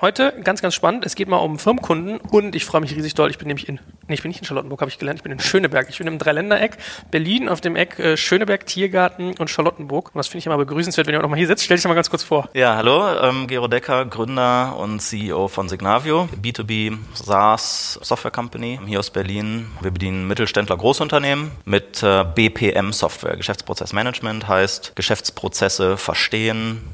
Heute ganz, ganz spannend. Es geht mal um Firmenkunden und ich freue mich riesig doll. Ich bin nämlich in, nee, ich bin nicht in Charlottenburg, habe ich gelernt. Ich bin in Schöneberg. Ich bin im Dreiländereck Berlin auf dem Eck äh, Schöneberg, Tiergarten und Charlottenburg. Und das finde ich immer begrüßenswert, wenn ihr auch noch mal hier sitzt. Stell dich mal ganz kurz vor. Ja, hallo, ähm, Gero Decker, Gründer und CEO von Signavio, B2B SaaS Software Company hier aus Berlin. Wir bedienen Mittelständler, Großunternehmen mit äh, BPM Software. Geschäftsprozessmanagement heißt Geschäftsprozesse verstehen,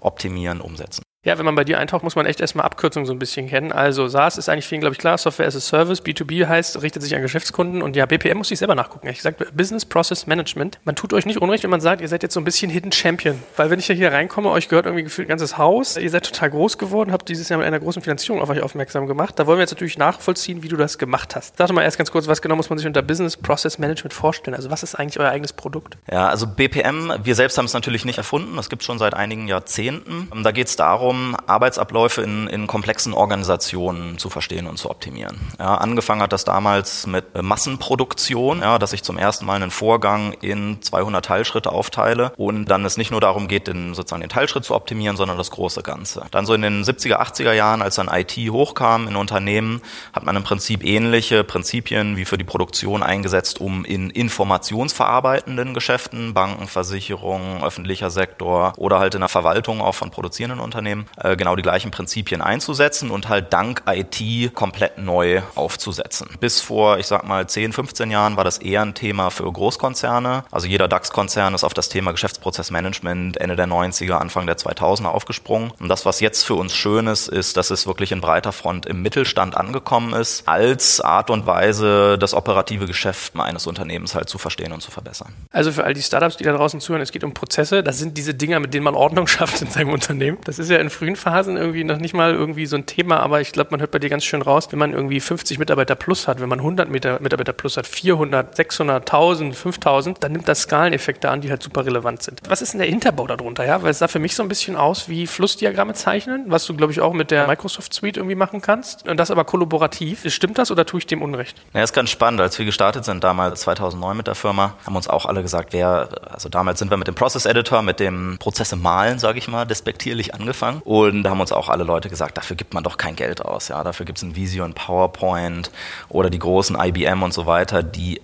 optimieren, umsetzen. Ja, wenn man bei dir eintaucht, muss man echt erstmal Abkürzungen so ein bisschen kennen. Also SaaS ist eigentlich vielen, glaube ich, klar. Software as a Service. B2B heißt, richtet sich an Geschäftskunden. Und ja, BPM muss ich selber nachgucken. Ich sage Business Process Management. Man tut euch nicht unrecht, wenn man sagt, ihr seid jetzt so ein bisschen Hidden Champion. Weil wenn ich ja hier reinkomme, euch gehört irgendwie gefühlt ein ganzes Haus. Ihr seid total groß geworden, habt dieses Jahr mit einer großen Finanzierung auf euch aufmerksam gemacht. Da wollen wir jetzt natürlich nachvollziehen, wie du das gemacht hast. Sag doch mal erst ganz kurz, was genau muss man sich unter Business Process Management vorstellen? Also was ist eigentlich euer eigenes Produkt? Ja, also BPM, wir selbst haben es natürlich nicht erfunden. Das gibt es schon seit einigen Jahrzehnten. Da geht es darum, Arbeitsabläufe Abläufe in, in komplexen Organisationen zu verstehen und zu optimieren. Ja, angefangen hat das damals mit Massenproduktion, ja, dass ich zum ersten Mal einen Vorgang in 200 Teilschritte aufteile und dann es nicht nur darum geht, den, sozusagen den Teilschritt zu optimieren, sondern das große Ganze. Dann so in den 70er, 80er Jahren, als dann IT hochkam in Unternehmen, hat man im Prinzip ähnliche Prinzipien wie für die Produktion eingesetzt, um in informationsverarbeitenden Geschäften, Banken, Versicherungen, öffentlicher Sektor oder halt in der Verwaltung auch von produzierenden Unternehmen äh, genau die gleichen Prinzipien einzusetzen und halt dank IT komplett neu aufzusetzen. Bis vor, ich sag mal, 10, 15 Jahren war das eher ein Thema für Großkonzerne. Also jeder DAX-Konzern ist auf das Thema Geschäftsprozessmanagement Ende der 90er, Anfang der 2000er aufgesprungen. Und das, was jetzt für uns schön ist, ist, dass es wirklich in breiter Front im Mittelstand angekommen ist, als Art und Weise, das operative Geschäft eines Unternehmens halt zu verstehen und zu verbessern. Also für all die Startups, die da draußen zuhören, es geht um Prozesse. Das sind diese Dinger, mit denen man Ordnung schafft in seinem Unternehmen. Das ist ja in frühen Phasen irgendwie noch nicht mal irgendwie so ein Thema, aber ich glaube, man hört bei dir ganz schön raus, wenn man irgendwie 50 Mitarbeiter plus hat, wenn man 100 Mitarbeiter plus hat, 400, 600, 1000, 5000, dann nimmt das Skaleneffekte an, die halt super relevant sind. Was ist denn der Hinterbau darunter, ja? Weil es sah für mich so ein bisschen aus wie Flussdiagramme zeichnen, was du, glaube ich, auch mit der Microsoft Suite irgendwie machen kannst. Und das aber kollaborativ. Stimmt das oder tue ich dem Unrecht? Ja, ist ganz spannend. Als wir gestartet sind, damals 2009 mit der Firma, haben uns auch alle gesagt, wer, also damals sind wir mit dem Process Editor, mit dem Prozesse malen, sage ich mal, despektierlich angefangen und da haben uns auch alle Leute gesagt, dafür gibt man doch kein Geld aus. Ja, dafür gibt es ein Visio, ein PowerPoint oder die großen IBM und so weiter, die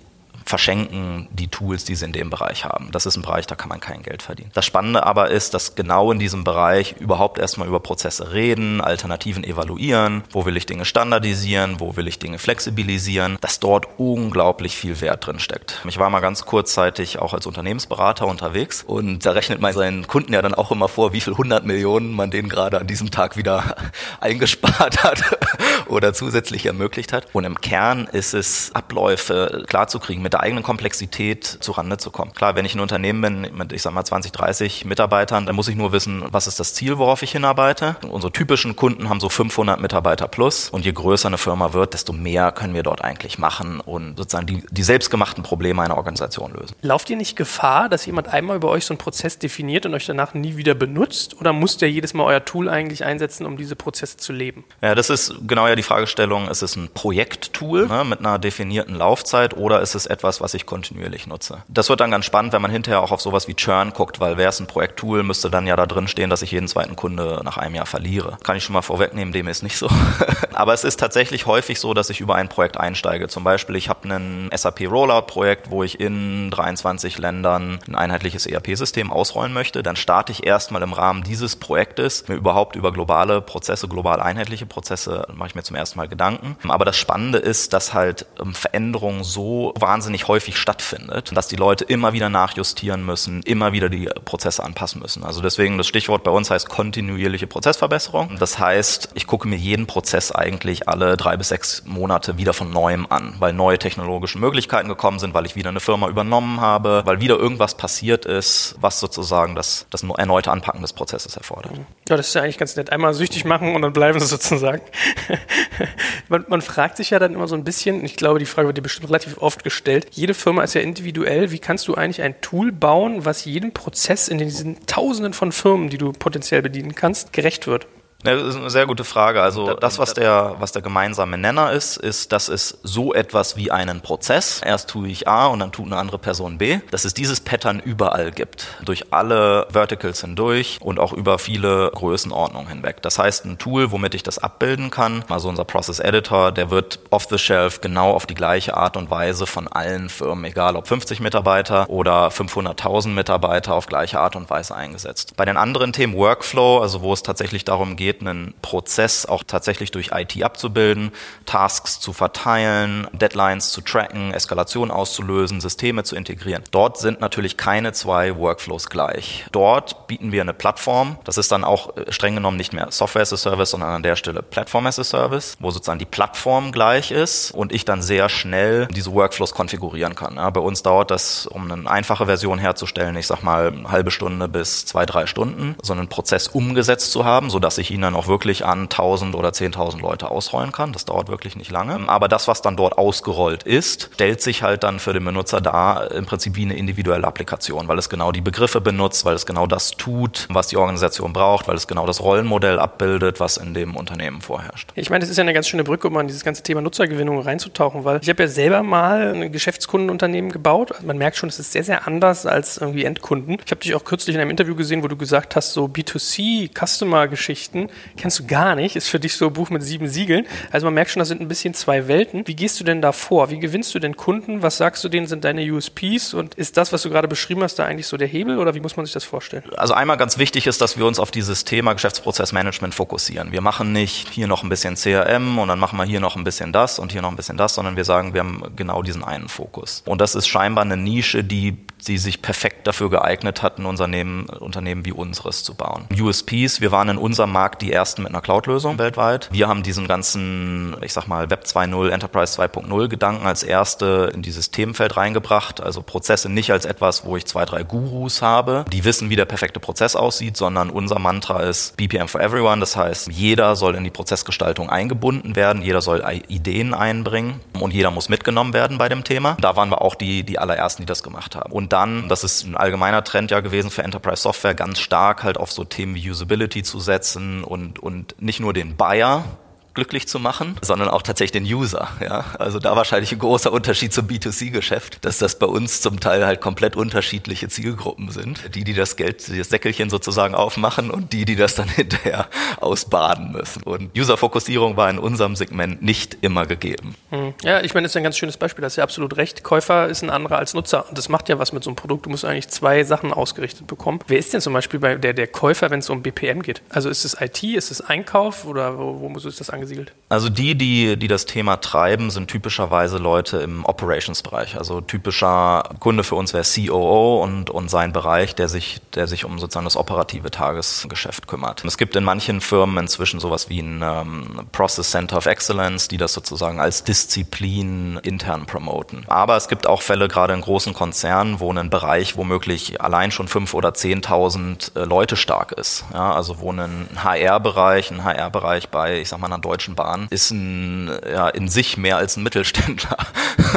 verschenken die Tools, die sie in dem Bereich haben. Das ist ein Bereich, da kann man kein Geld verdienen. Das Spannende aber ist, dass genau in diesem Bereich überhaupt erstmal über Prozesse reden, Alternativen evaluieren, wo will ich Dinge standardisieren, wo will ich Dinge flexibilisieren, dass dort unglaublich viel Wert drin steckt. Ich war mal ganz kurzzeitig auch als Unternehmensberater unterwegs und da rechnet man seinen Kunden ja dann auch immer vor, wie viel 100 Millionen man denen gerade an diesem Tag wieder eingespart hat oder zusätzlich ermöglicht hat. Und im Kern ist es, Abläufe klarzukriegen mit der eigenen Komplexität zurande zu kommen. Klar, wenn ich ein Unternehmen bin mit, ich sag mal, 20, 30 Mitarbeitern, dann muss ich nur wissen, was ist das Ziel, worauf ich hinarbeite. Unsere typischen Kunden haben so 500 Mitarbeiter plus und je größer eine Firma wird, desto mehr können wir dort eigentlich machen und sozusagen die, die selbstgemachten Probleme einer Organisation lösen. Lauft ihr nicht Gefahr, dass jemand einmal über euch so einen Prozess definiert und euch danach nie wieder benutzt? Oder müsst ihr jedes Mal euer Tool eigentlich einsetzen, um diese Prozesse zu leben? Ja, das ist genau ja die Fragestellung, ist es ein Projekttool ne, mit einer definierten Laufzeit oder ist es etwas, etwas, was ich kontinuierlich nutze. Das wird dann ganz spannend, wenn man hinterher auch auf sowas wie Churn guckt, weil wäre es ein Projekttool, müsste dann ja da drin stehen, dass ich jeden zweiten Kunde nach einem Jahr verliere. Kann ich schon mal vorwegnehmen, dem ist nicht so. Aber es ist tatsächlich häufig so, dass ich über ein Projekt einsteige. Zum Beispiel, ich habe ein SAP Rollout-Projekt, wo ich in 23 Ländern ein einheitliches ERP-System ausrollen möchte. Dann starte ich erstmal im Rahmen dieses Projektes mir überhaupt über globale Prozesse, global einheitliche Prozesse, mache ich mir zum ersten Mal Gedanken. Aber das Spannende ist, dass halt ähm, Veränderungen so wahnsinnig wahnsinnig häufig stattfindet, dass die Leute immer wieder nachjustieren müssen, immer wieder die Prozesse anpassen müssen. Also deswegen das Stichwort bei uns heißt kontinuierliche Prozessverbesserung. Das heißt, ich gucke mir jeden Prozess eigentlich alle drei bis sechs Monate wieder von neuem an, weil neue technologische Möglichkeiten gekommen sind, weil ich wieder eine Firma übernommen habe, weil wieder irgendwas passiert ist, was sozusagen das, das erneute Anpacken des Prozesses erfordert. Ja, das ist ja eigentlich ganz nett. Einmal süchtig machen und dann bleiben sie sozusagen. man, man fragt sich ja dann immer so ein bisschen, ich glaube, die Frage wird dir bestimmt relativ oft gestellt, gestellt. Jede Firma ist ja individuell. Wie kannst du eigentlich ein Tool bauen, was jedem Prozess in diesen Tausenden von Firmen, die du potenziell bedienen kannst, gerecht wird? Ja, das ist eine sehr gute Frage. Also das, was der, was der gemeinsame Nenner ist, ist, dass es so etwas wie einen Prozess, erst tue ich A und dann tut eine andere Person B, dass es dieses Pattern überall gibt, durch alle Verticals hindurch und auch über viele Größenordnungen hinweg. Das heißt, ein Tool, womit ich das abbilden kann, also unser Process Editor, der wird off the shelf genau auf die gleiche Art und Weise von allen Firmen, egal ob 50 Mitarbeiter oder 500.000 Mitarbeiter, auf gleiche Art und Weise eingesetzt. Bei den anderen Themen Workflow, also wo es tatsächlich darum geht, geht, einen Prozess auch tatsächlich durch IT abzubilden, Tasks zu verteilen, Deadlines zu tracken, Eskalation auszulösen, Systeme zu integrieren. Dort sind natürlich keine zwei Workflows gleich. Dort bieten wir eine Plattform. Das ist dann auch äh, streng genommen nicht mehr Software as a Service, sondern an der Stelle Platform as a Service, wo sozusagen die Plattform gleich ist und ich dann sehr schnell diese Workflows konfigurieren kann. Ja, bei uns dauert das, um eine einfache Version herzustellen, ich sag mal eine halbe Stunde bis zwei, drei Stunden, so einen Prozess umgesetzt zu haben, sodass ich ihn ihn dann auch wirklich an 1000 oder 10.000 Leute ausrollen kann. Das dauert wirklich nicht lange. Aber das, was dann dort ausgerollt ist, stellt sich halt dann für den Benutzer da im Prinzip wie eine individuelle Applikation, weil es genau die Begriffe benutzt, weil es genau das tut, was die Organisation braucht, weil es genau das Rollenmodell abbildet, was in dem Unternehmen vorherrscht. Ich meine, das ist ja eine ganz schöne Brücke, um an dieses ganze Thema Nutzergewinnung reinzutauchen, weil ich habe ja selber mal ein Geschäftskundenunternehmen gebaut. Also man merkt schon, es ist sehr, sehr anders als irgendwie Endkunden. Ich habe dich auch kürzlich in einem Interview gesehen, wo du gesagt hast, so B2C-Customer-Geschichten kennst du gar nicht, ist für dich so ein Buch mit sieben Siegeln. Also man merkt schon, das sind ein bisschen zwei Welten. Wie gehst du denn da vor? Wie gewinnst du denn Kunden? Was sagst du denen, sind deine USPs? Und ist das, was du gerade beschrieben hast, da eigentlich so der Hebel oder wie muss man sich das vorstellen? Also einmal ganz wichtig ist, dass wir uns auf dieses Thema Geschäftsprozessmanagement fokussieren. Wir machen nicht hier noch ein bisschen CRM und dann machen wir hier noch ein bisschen das und hier noch ein bisschen das, sondern wir sagen, wir haben genau diesen einen Fokus. Und das ist scheinbar eine Nische, die die sich perfekt dafür geeignet hat, ein Unternehmen, Unternehmen wie unseres zu bauen. USPs, wir waren in unserem Markt die ersten mit einer Cloud-Lösung weltweit. Wir haben diesen ganzen, ich sag mal, Web 2.0, Enterprise 2.0 Gedanken als erste in dieses Themenfeld reingebracht. Also Prozesse nicht als etwas, wo ich zwei, drei Gurus habe, die wissen, wie der perfekte Prozess aussieht, sondern unser Mantra ist BPM for everyone. Das heißt, jeder soll in die Prozessgestaltung eingebunden werden, jeder soll Ideen einbringen und jeder muss mitgenommen werden bei dem Thema. Da waren wir auch die, die allerersten, die das gemacht haben. Und dann, das ist ein allgemeiner Trend ja gewesen für Enterprise Software, ganz stark halt auf so Themen wie Usability zu setzen und, und nicht nur den Buyer glücklich zu machen, sondern auch tatsächlich den User. Ja? Also da wahrscheinlich ein großer Unterschied zum B2C-Geschäft, dass das bei uns zum Teil halt komplett unterschiedliche Zielgruppen sind. Die, die das Geld, das Säckelchen sozusagen aufmachen und die, die das dann hinterher ausbaden müssen. Und User-Fokussierung war in unserem Segment nicht immer gegeben. Hm. Ja, ich meine, das ist ein ganz schönes Beispiel. Das ist ja absolut recht. Käufer ist ein anderer als Nutzer. Und das macht ja was mit so einem Produkt. Du musst eigentlich zwei Sachen ausgerichtet bekommen. Wer ist denn zum Beispiel bei der, der Käufer, wenn es um BPM geht? Also ist es IT, ist es Einkauf oder wo, wo muss es das angesiedelt angesiedelt? Also die, die, die das Thema treiben, sind typischerweise Leute im Operations-Bereich. Also typischer Kunde für uns wäre COO und, und sein Bereich, der sich, der sich um sozusagen das operative Tagesgeschäft kümmert. Es gibt in manchen Firmen inzwischen sowas wie ein ähm, Process Center of Excellence, die das sozusagen als Disziplin intern promoten. Aber es gibt auch Fälle, gerade in großen Konzernen, wo ein Bereich womöglich allein schon fünf oder zehntausend äh, Leute stark ist. Ja, also wo ein HR-Bereich, ein HR-Bereich bei, ich sag mal, einer Deutschen Bahn ist ein, ja, in sich mehr als ein Mittelständler.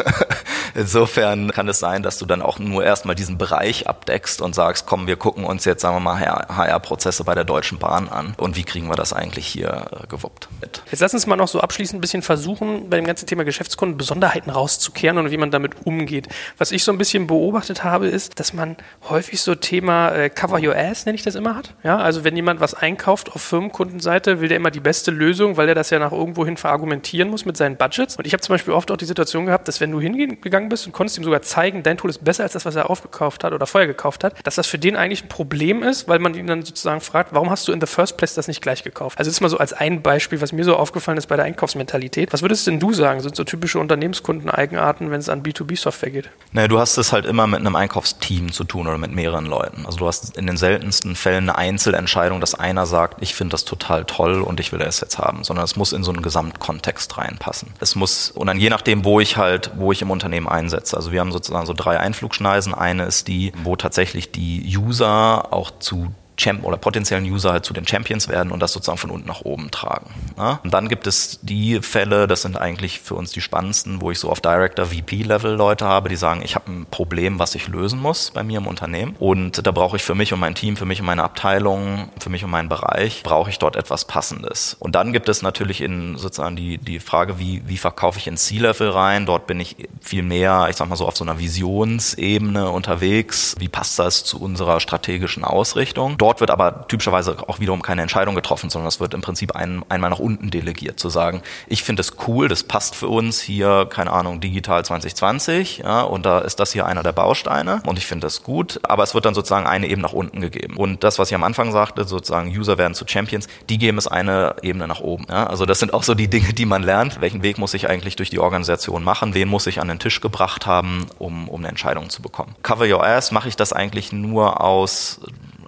Insofern kann es sein, dass du dann auch nur erstmal diesen Bereich abdeckst und sagst, komm, wir gucken uns jetzt, sagen wir mal, HR-Prozesse bei der Deutschen Bahn an und wie kriegen wir das eigentlich hier äh, gewuppt mit. Jetzt lass uns mal noch so abschließend ein bisschen versuchen, bei dem ganzen Thema Geschäftskunden Besonderheiten rauszukehren und wie man damit umgeht. Was ich so ein bisschen beobachtet habe, ist, dass man häufig so Thema äh, Cover Your Ass, nenne ich das immer, hat. Ja, also wenn jemand was einkauft auf Firmenkundenseite, will der immer die beste Lösung, weil der das ja nach irgendwohin verargumentieren muss mit seinen Budgets. Und ich habe zum Beispiel oft auch die Situation gehabt, dass wenn du hingegangen bist und konntest ihm sogar zeigen, dein Tool ist besser als das, was er aufgekauft hat oder vorher gekauft hat, dass das für den eigentlich ein Problem ist, weil man ihn dann sozusagen fragt, warum hast du in the first place das nicht gleich gekauft? Also das ist mal so als ein Beispiel, was mir so aufgefallen ist bei der Einkaufsmentalität. Was würdest denn du sagen, sind so typische Unternehmenskunden-Eigenarten, wenn es an B2B-Software geht? Naja, du hast es halt immer mit einem Einkaufsteam zu tun oder mit mehreren Leuten. Also du hast in den seltensten Fällen eine Einzelentscheidung, dass einer sagt, ich finde das total toll und ich will das jetzt haben, sondern es muss in so einen Gesamtkontext reinpassen. Es muss, und dann je nachdem, wo ich halt, wo ich im Unternehmen einsetze. Also wir haben sozusagen so drei Einflugschneisen. Eine ist die, wo tatsächlich die User auch zu Champ oder potenziellen User halt zu den Champions werden und das sozusagen von unten nach oben tragen. Ja? Und dann gibt es die Fälle, das sind eigentlich für uns die spannendsten, wo ich so auf Director, VP-Level Leute habe, die sagen, ich habe ein Problem, was ich lösen muss bei mir im Unternehmen und da brauche ich für mich und mein Team, für mich und meine Abteilung, für mich und meinen Bereich, brauche ich dort etwas Passendes. Und dann gibt es natürlich in sozusagen die, die Frage, wie, wie verkaufe ich in C-Level rein? Dort bin ich viel mehr, ich sag mal so, auf so einer Visionsebene unterwegs. Wie passt das zu unserer strategischen Ausrichtung? Dort wird aber typischerweise auch wiederum keine Entscheidung getroffen, sondern es wird im Prinzip ein, einmal nach unten delegiert, zu sagen, ich finde es cool, das passt für uns hier, keine Ahnung, digital 2020, ja, und da ist das hier einer der Bausteine und ich finde das gut, aber es wird dann sozusagen eine Ebene nach unten gegeben. Und das, was ich am Anfang sagte, sozusagen User werden zu Champions, die geben es eine Ebene nach oben. Ja. Also das sind auch so die Dinge, die man lernt. Welchen Weg muss ich eigentlich durch die Organisation machen? Wen muss ich an den Tisch gebracht haben, um, um eine Entscheidung zu bekommen? Cover Your Ass mache ich das eigentlich nur aus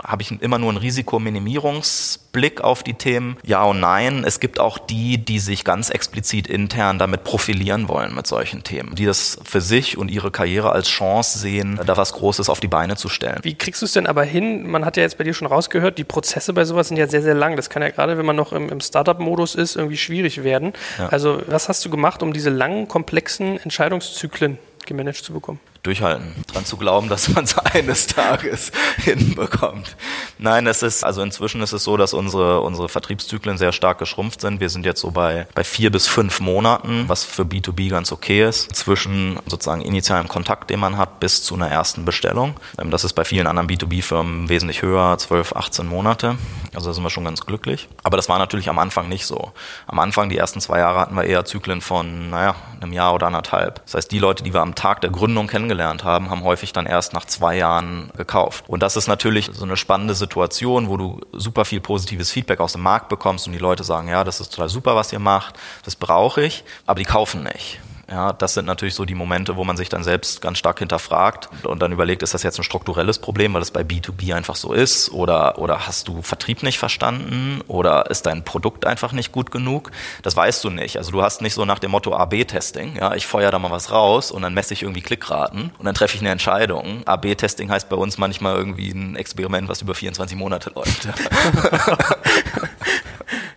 habe ich immer nur einen Risikominimierungsblick auf die Themen? Ja und nein. Es gibt auch die, die sich ganz explizit intern damit profilieren wollen mit solchen Themen, die das für sich und ihre Karriere als Chance sehen, da was Großes auf die Beine zu stellen. Wie kriegst du es denn aber hin? Man hat ja jetzt bei dir schon rausgehört, die Prozesse bei sowas sind ja sehr, sehr lang. Das kann ja gerade, wenn man noch im, im Startup-Modus ist, irgendwie schwierig werden. Ja. Also was hast du gemacht, um diese langen, komplexen Entscheidungszyklen gemanagt zu bekommen? Durchhalten, dran zu glauben, dass man es eines Tages hinbekommt. Nein, es ist, also inzwischen ist es so, dass unsere, unsere Vertriebszyklen sehr stark geschrumpft sind. Wir sind jetzt so bei, bei vier bis fünf Monaten, was für B2B ganz okay ist, zwischen sozusagen initialem Kontakt, den man hat, bis zu einer ersten Bestellung. Ähm, das ist bei vielen anderen B2B-Firmen wesentlich höher, 12, 18 Monate. Also da sind wir schon ganz glücklich. Aber das war natürlich am Anfang nicht so. Am Anfang, die ersten zwei Jahre, hatten wir eher Zyklen von, naja, einem Jahr oder anderthalb. Das heißt, die Leute, die wir am Tag der Gründung kennengelernt kennengelernt haben, haben häufig dann erst nach zwei Jahren gekauft. Und das ist natürlich so eine spannende Situation, wo du super viel positives Feedback aus dem Markt bekommst und die Leute sagen, ja, das ist total super, was ihr macht, das brauche ich, aber die kaufen nicht. Ja, das sind natürlich so die Momente, wo man sich dann selbst ganz stark hinterfragt und dann überlegt, ist das jetzt ein strukturelles Problem, weil das bei B2B einfach so ist oder, oder hast du Vertrieb nicht verstanden oder ist dein Produkt einfach nicht gut genug? Das weißt du nicht. Also du hast nicht so nach dem Motto AB-Testing, ja, ich feuer da mal was raus und dann messe ich irgendwie Klickraten und dann treffe ich eine Entscheidung. AB-Testing heißt bei uns manchmal irgendwie ein Experiment, was über 24 Monate läuft.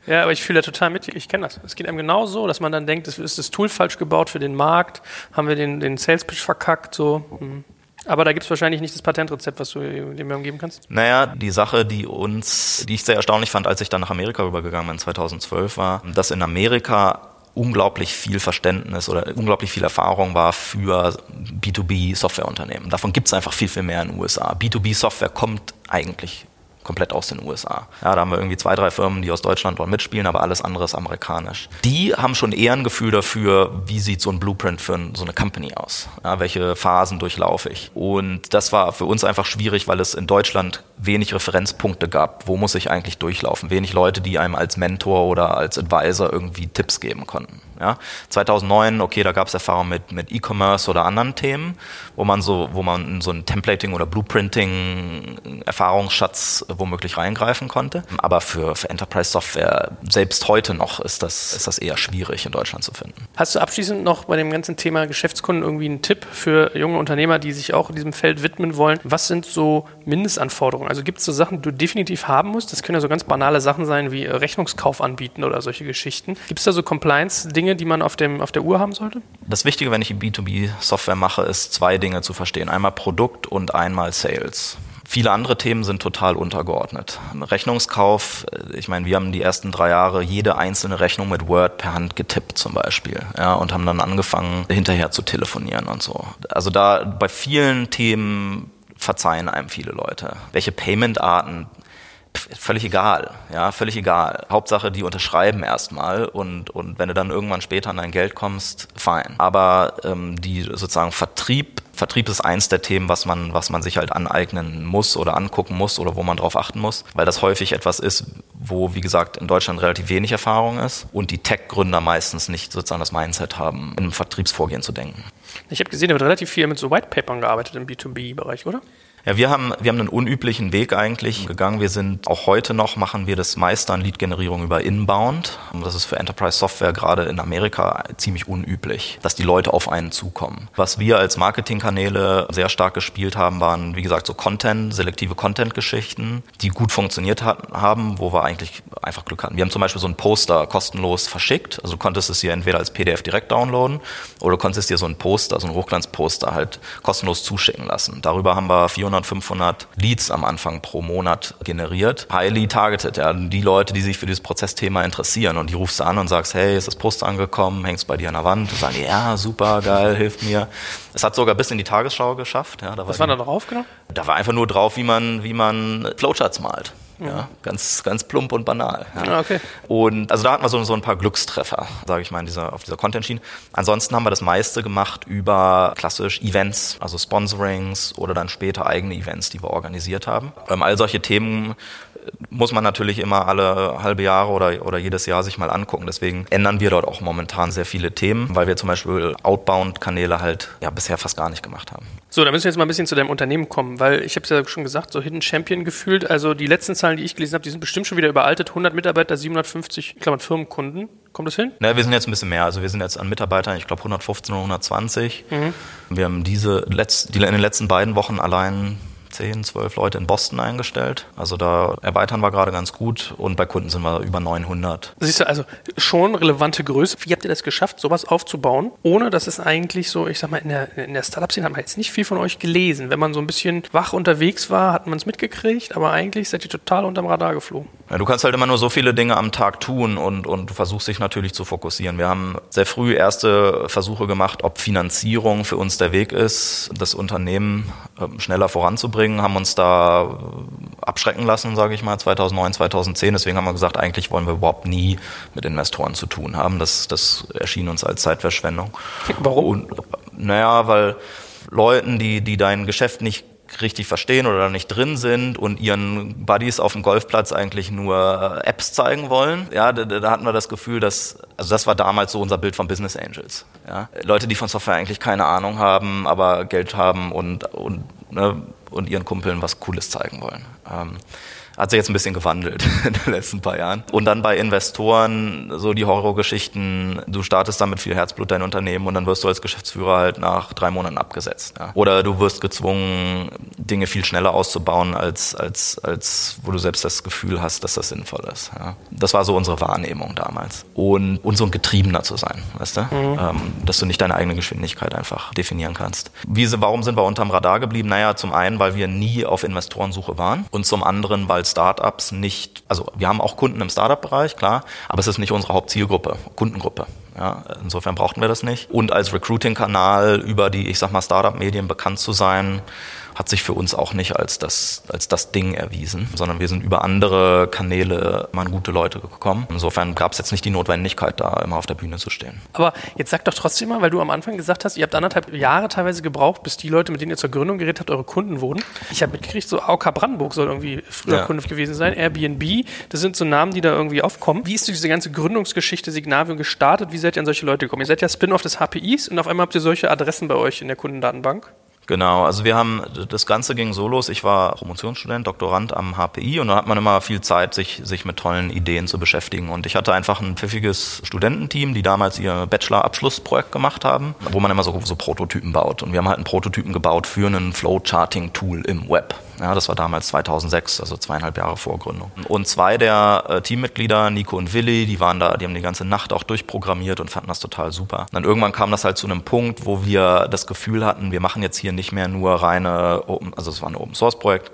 Ja, aber ich fühle da total mit. Ich kenne das. Es geht einem genau so, dass man dann denkt, ist das Tool falsch gebaut für den Markt, haben wir den, den Sales Pitch verkackt, so. Hm. Aber da gibt es wahrscheinlich nicht das Patentrezept, was du dem geben kannst. Naja, die Sache, die uns, die ich sehr erstaunlich fand, als ich dann nach Amerika rübergegangen bin, 2012 war, dass in Amerika unglaublich viel Verständnis oder unglaublich viel Erfahrung war für B2B-Softwareunternehmen. Davon gibt es einfach viel, viel mehr in den USA. B2B-Software kommt eigentlich komplett aus den USA. Ja, da haben wir irgendwie zwei, drei Firmen, die aus Deutschland dort mitspielen, aber alles andere ist amerikanisch. Die haben schon eher ein Gefühl dafür, wie sieht so ein Blueprint für so eine Company aus? Ja, welche Phasen durchlaufe ich? Und das war für uns einfach schwierig, weil es in Deutschland wenig Referenzpunkte gab. Wo muss ich eigentlich durchlaufen? Wenig Leute, die einem als Mentor oder als Advisor irgendwie Tipps geben konnten. Ja? 2009, okay, da gab es Erfahrungen mit, mit E-Commerce oder anderen Themen, wo man so, wo man so ein Templating oder Blueprinting Erfahrungsschatz womöglich reingreifen konnte. Aber für, für Enterprise Software selbst heute noch ist das, ist das eher schwierig in Deutschland zu finden. Hast du abschließend noch bei dem ganzen Thema Geschäftskunden irgendwie einen Tipp für junge Unternehmer, die sich auch diesem Feld widmen wollen? Was sind so Mindestanforderungen? Also gibt es so Sachen, die du definitiv haben musst? Das können ja so ganz banale Sachen sein wie Rechnungskauf anbieten oder solche Geschichten. Gibt es da so Compliance-Dinge, Dinge, die man auf, dem, auf der Uhr haben sollte? Das Wichtige, wenn ich B2B-Software mache, ist zwei Dinge zu verstehen. Einmal Produkt und einmal Sales. Viele andere Themen sind total untergeordnet. Rechnungskauf, äh, ich meine, wir haben die ersten drei Jahre jede einzelne Rechnung mit Word per Hand getippt zum Beispiel, ja, und haben dann angefangen, hinterher zu telefonieren und so. Also da bei vielen Themen verzeihen einem viele Leute. Welche Payment-Arten völlig egal, ja, völlig egal. Hauptsache, die unterschreiben erstmal und, und wenn du dann irgendwann später an dein Geld kommst, fein. Aber ähm, die sozusagen Vertrieb, Vertrieb ist eins der Themen, was man, was man sich halt aneignen muss oder angucken muss oder wo man drauf achten muss, weil das häufig etwas ist, wo, wie gesagt, in Deutschland relativ wenig Erfahrung ist und die Tech-Gründer meistens nicht sozusagen das Mindset haben, in einem Vertriebsvorgehen zu denken. Ich habe gesehen, er wird relativ viel mit so White Papern gearbeitet im B2B-Bereich, oder? Ja, wir haben, wir haben einen unüblichen Weg eigentlich gegangen. Wir sind auch heute noch, machen wir das meiste an Lead-Generierung über Inbound. Und das ist für Enterprise-Software gerade in Amerika ziemlich unüblich, dass die Leute auf einen zukommen. Was wir als Marketingkanäle sehr stark gespielt haben, waren, wie gesagt, so Content, selektive Content-Geschichten, die gut funktioniert hat, haben, wo wir eigentlich einfach Glück hatten. Wir haben zum Beispiel so ein Poster kostenlos verschickt. Also du konntest es hier entweder als PDF direkt downloaden oder du konntest dir so ein Poster, so ein Hochglanzposter halt kostenlos zuschicken lassen. Darüber haben wir 400 400, 500 Leads am Anfang pro Monat generiert. Highly targeted, ja. Die Leute, die sich für dieses Prozessthema interessieren und die rufst du an und sagst, hey, ist das Post angekommen? Hängst bei dir an der Wand? Und sagen, ja, super, geil, hilft mir. Es hat sogar bis in die Tagesschau geschafft. Ja, da Was war, war da drauf genau? Da war einfach nur drauf, wie man, wie man Flowcharts malt. Ja, ganz, ganz plump und banal. Ja. Ah, okay. Und also da hatten wir so, so ein paar Glückstreffer, sage ich mal, dieser, auf dieser Content-Schiene. Ansonsten haben wir das meiste gemacht über klassisch Events, also Sponsorings oder dann später eigene Events, die wir organisiert haben. Ähm, all solche Themen muss man natürlich immer alle halbe Jahre oder, oder jedes Jahr sich mal angucken. Deswegen ändern wir dort auch momentan sehr viele Themen, weil wir zum Beispiel Outbound-Kanäle halt ja bisher fast gar nicht gemacht haben. So, da müssen wir jetzt mal ein bisschen zu deinem Unternehmen kommen, weil ich habe es ja schon gesagt, so Hidden Champion gefühlt. Also die letzten Zahlen, die ich gelesen habe, die sind bestimmt schon wieder überaltet. 100 Mitarbeiter, 750, ich glaube, Firmenkunden. Kommt das hin? Na, wir sind jetzt ein bisschen mehr. Also wir sind jetzt an Mitarbeitern, ich glaube 115 oder 120. Mhm. Wir haben diese letzt, die, in den letzten beiden Wochen allein 10, 12 Leute in Boston eingestellt. Also da erweitern wir gerade ganz gut und bei Kunden sind wir über 900. Siehst du, also schon relevante Größe. Wie habt ihr das geschafft, sowas aufzubauen, ohne dass es eigentlich so, ich sag mal, in der, in der Startup-Szene haben wir jetzt nicht viel von euch gelesen. Wenn man so ein bisschen wach unterwegs war, hat man es mitgekriegt, aber eigentlich seid ihr total unterm Radar geflogen. Ja, du kannst halt immer nur so viele Dinge am Tag tun und, und du versuchst dich natürlich zu fokussieren. Wir haben sehr früh erste Versuche gemacht, ob Finanzierung für uns der Weg ist, das Unternehmen ähm, schneller voranzubringen, haben uns da äh, abschrecken lassen, sage ich mal, 2009, 2010. Deswegen haben wir gesagt, eigentlich wollen wir überhaupt nie mit Investoren zu tun haben. Das, das erschien uns als Zeitverschwendung. Warum? Und, naja, weil Leuten, die, die dein Geschäft nicht richtig verstehen oder nicht drin sind und ihren Buddies auf dem Golfplatz eigentlich nur äh, Apps zeigen wollen. Ja, da, da hatten wir das Gefühl, dass, also das war damals so unser Bild von Business Angels. Ja, Leute, die von Software eigentlich keine Ahnung haben, aber Geld haben und, und, ne, und ihren Kumpeln was Cooles zeigen wollen. Ähm, hat sich jetzt ein bisschen gewandelt in den letzten paar Jahren. Und dann bei Investoren so die Horrorgeschichten, du startest damit viel Herzblut dein Unternehmen und dann wirst du als Geschäftsführer halt nach drei Monaten abgesetzt. Ja. Oder du wirst gezwungen, Dinge viel schneller auszubauen, als, als, als wo du selbst das Gefühl hast, dass das sinnvoll ist. Ja. Das war so unsere Wahrnehmung damals. Und, und so ein Getriebener zu sein, weißt du? Mhm. Ähm, dass du nicht deine eigene Geschwindigkeit einfach definieren kannst. Wie, warum sind wir unterm Radar geblieben? Naja, zum einen, weil wir nie auf Investorensuche waren und zum anderen, weil Startups nicht, also wir haben auch Kunden im Startup-Bereich, klar, aber es ist nicht unsere Hauptzielgruppe, Kundengruppe. Ja, insofern brauchten wir das nicht. Und als Recruiting-Kanal über die, ich sag mal, Startup-Medien bekannt zu sein, hat sich für uns auch nicht als das, als das Ding erwiesen, sondern wir sind über andere Kanäle mal an gute Leute gekommen. Insofern gab es jetzt nicht die Notwendigkeit, da immer auf der Bühne zu stehen. Aber jetzt sag doch trotzdem mal, weil du am Anfang gesagt hast, ihr habt anderthalb Jahre teilweise gebraucht, bis die Leute, mit denen ihr zur Gründung geredet habt, eure Kunden wurden. Ich habe mitgekriegt, so AOK Brandenburg soll irgendwie früher ja. Kunde gewesen sein, Airbnb, das sind so Namen, die da irgendwie aufkommen. Wie ist diese ganze Gründungsgeschichte Signavium gestartet? Wie seid ihr an solche Leute gekommen? Ihr seid ja Spin-off des HPIs und auf einmal habt ihr solche Adressen bei euch in der Kundendatenbank? Genau, also wir haben, das Ganze ging so los, ich war Promotionsstudent, Doktorand am HPI und da hat man immer viel Zeit, sich, sich mit tollen Ideen zu beschäftigen. Und ich hatte einfach ein pfiffiges Studententeam, die damals ihr Bachelor-Abschlussprojekt gemacht haben, wo man immer so, so Prototypen baut. Und wir haben halt einen Prototypen gebaut für ein Flowcharting-Tool im Web. Ja, das war damals 2006, also zweieinhalb Jahre vor Gründung. Und zwei der äh, Teammitglieder, Nico und Willi, die waren da, die haben die ganze Nacht auch durchprogrammiert und fanden das total super. Und dann irgendwann kam das halt zu einem Punkt, wo wir das Gefühl hatten, wir machen jetzt hier nicht mehr nur reine, Open, also es war ein Open Source Projekt,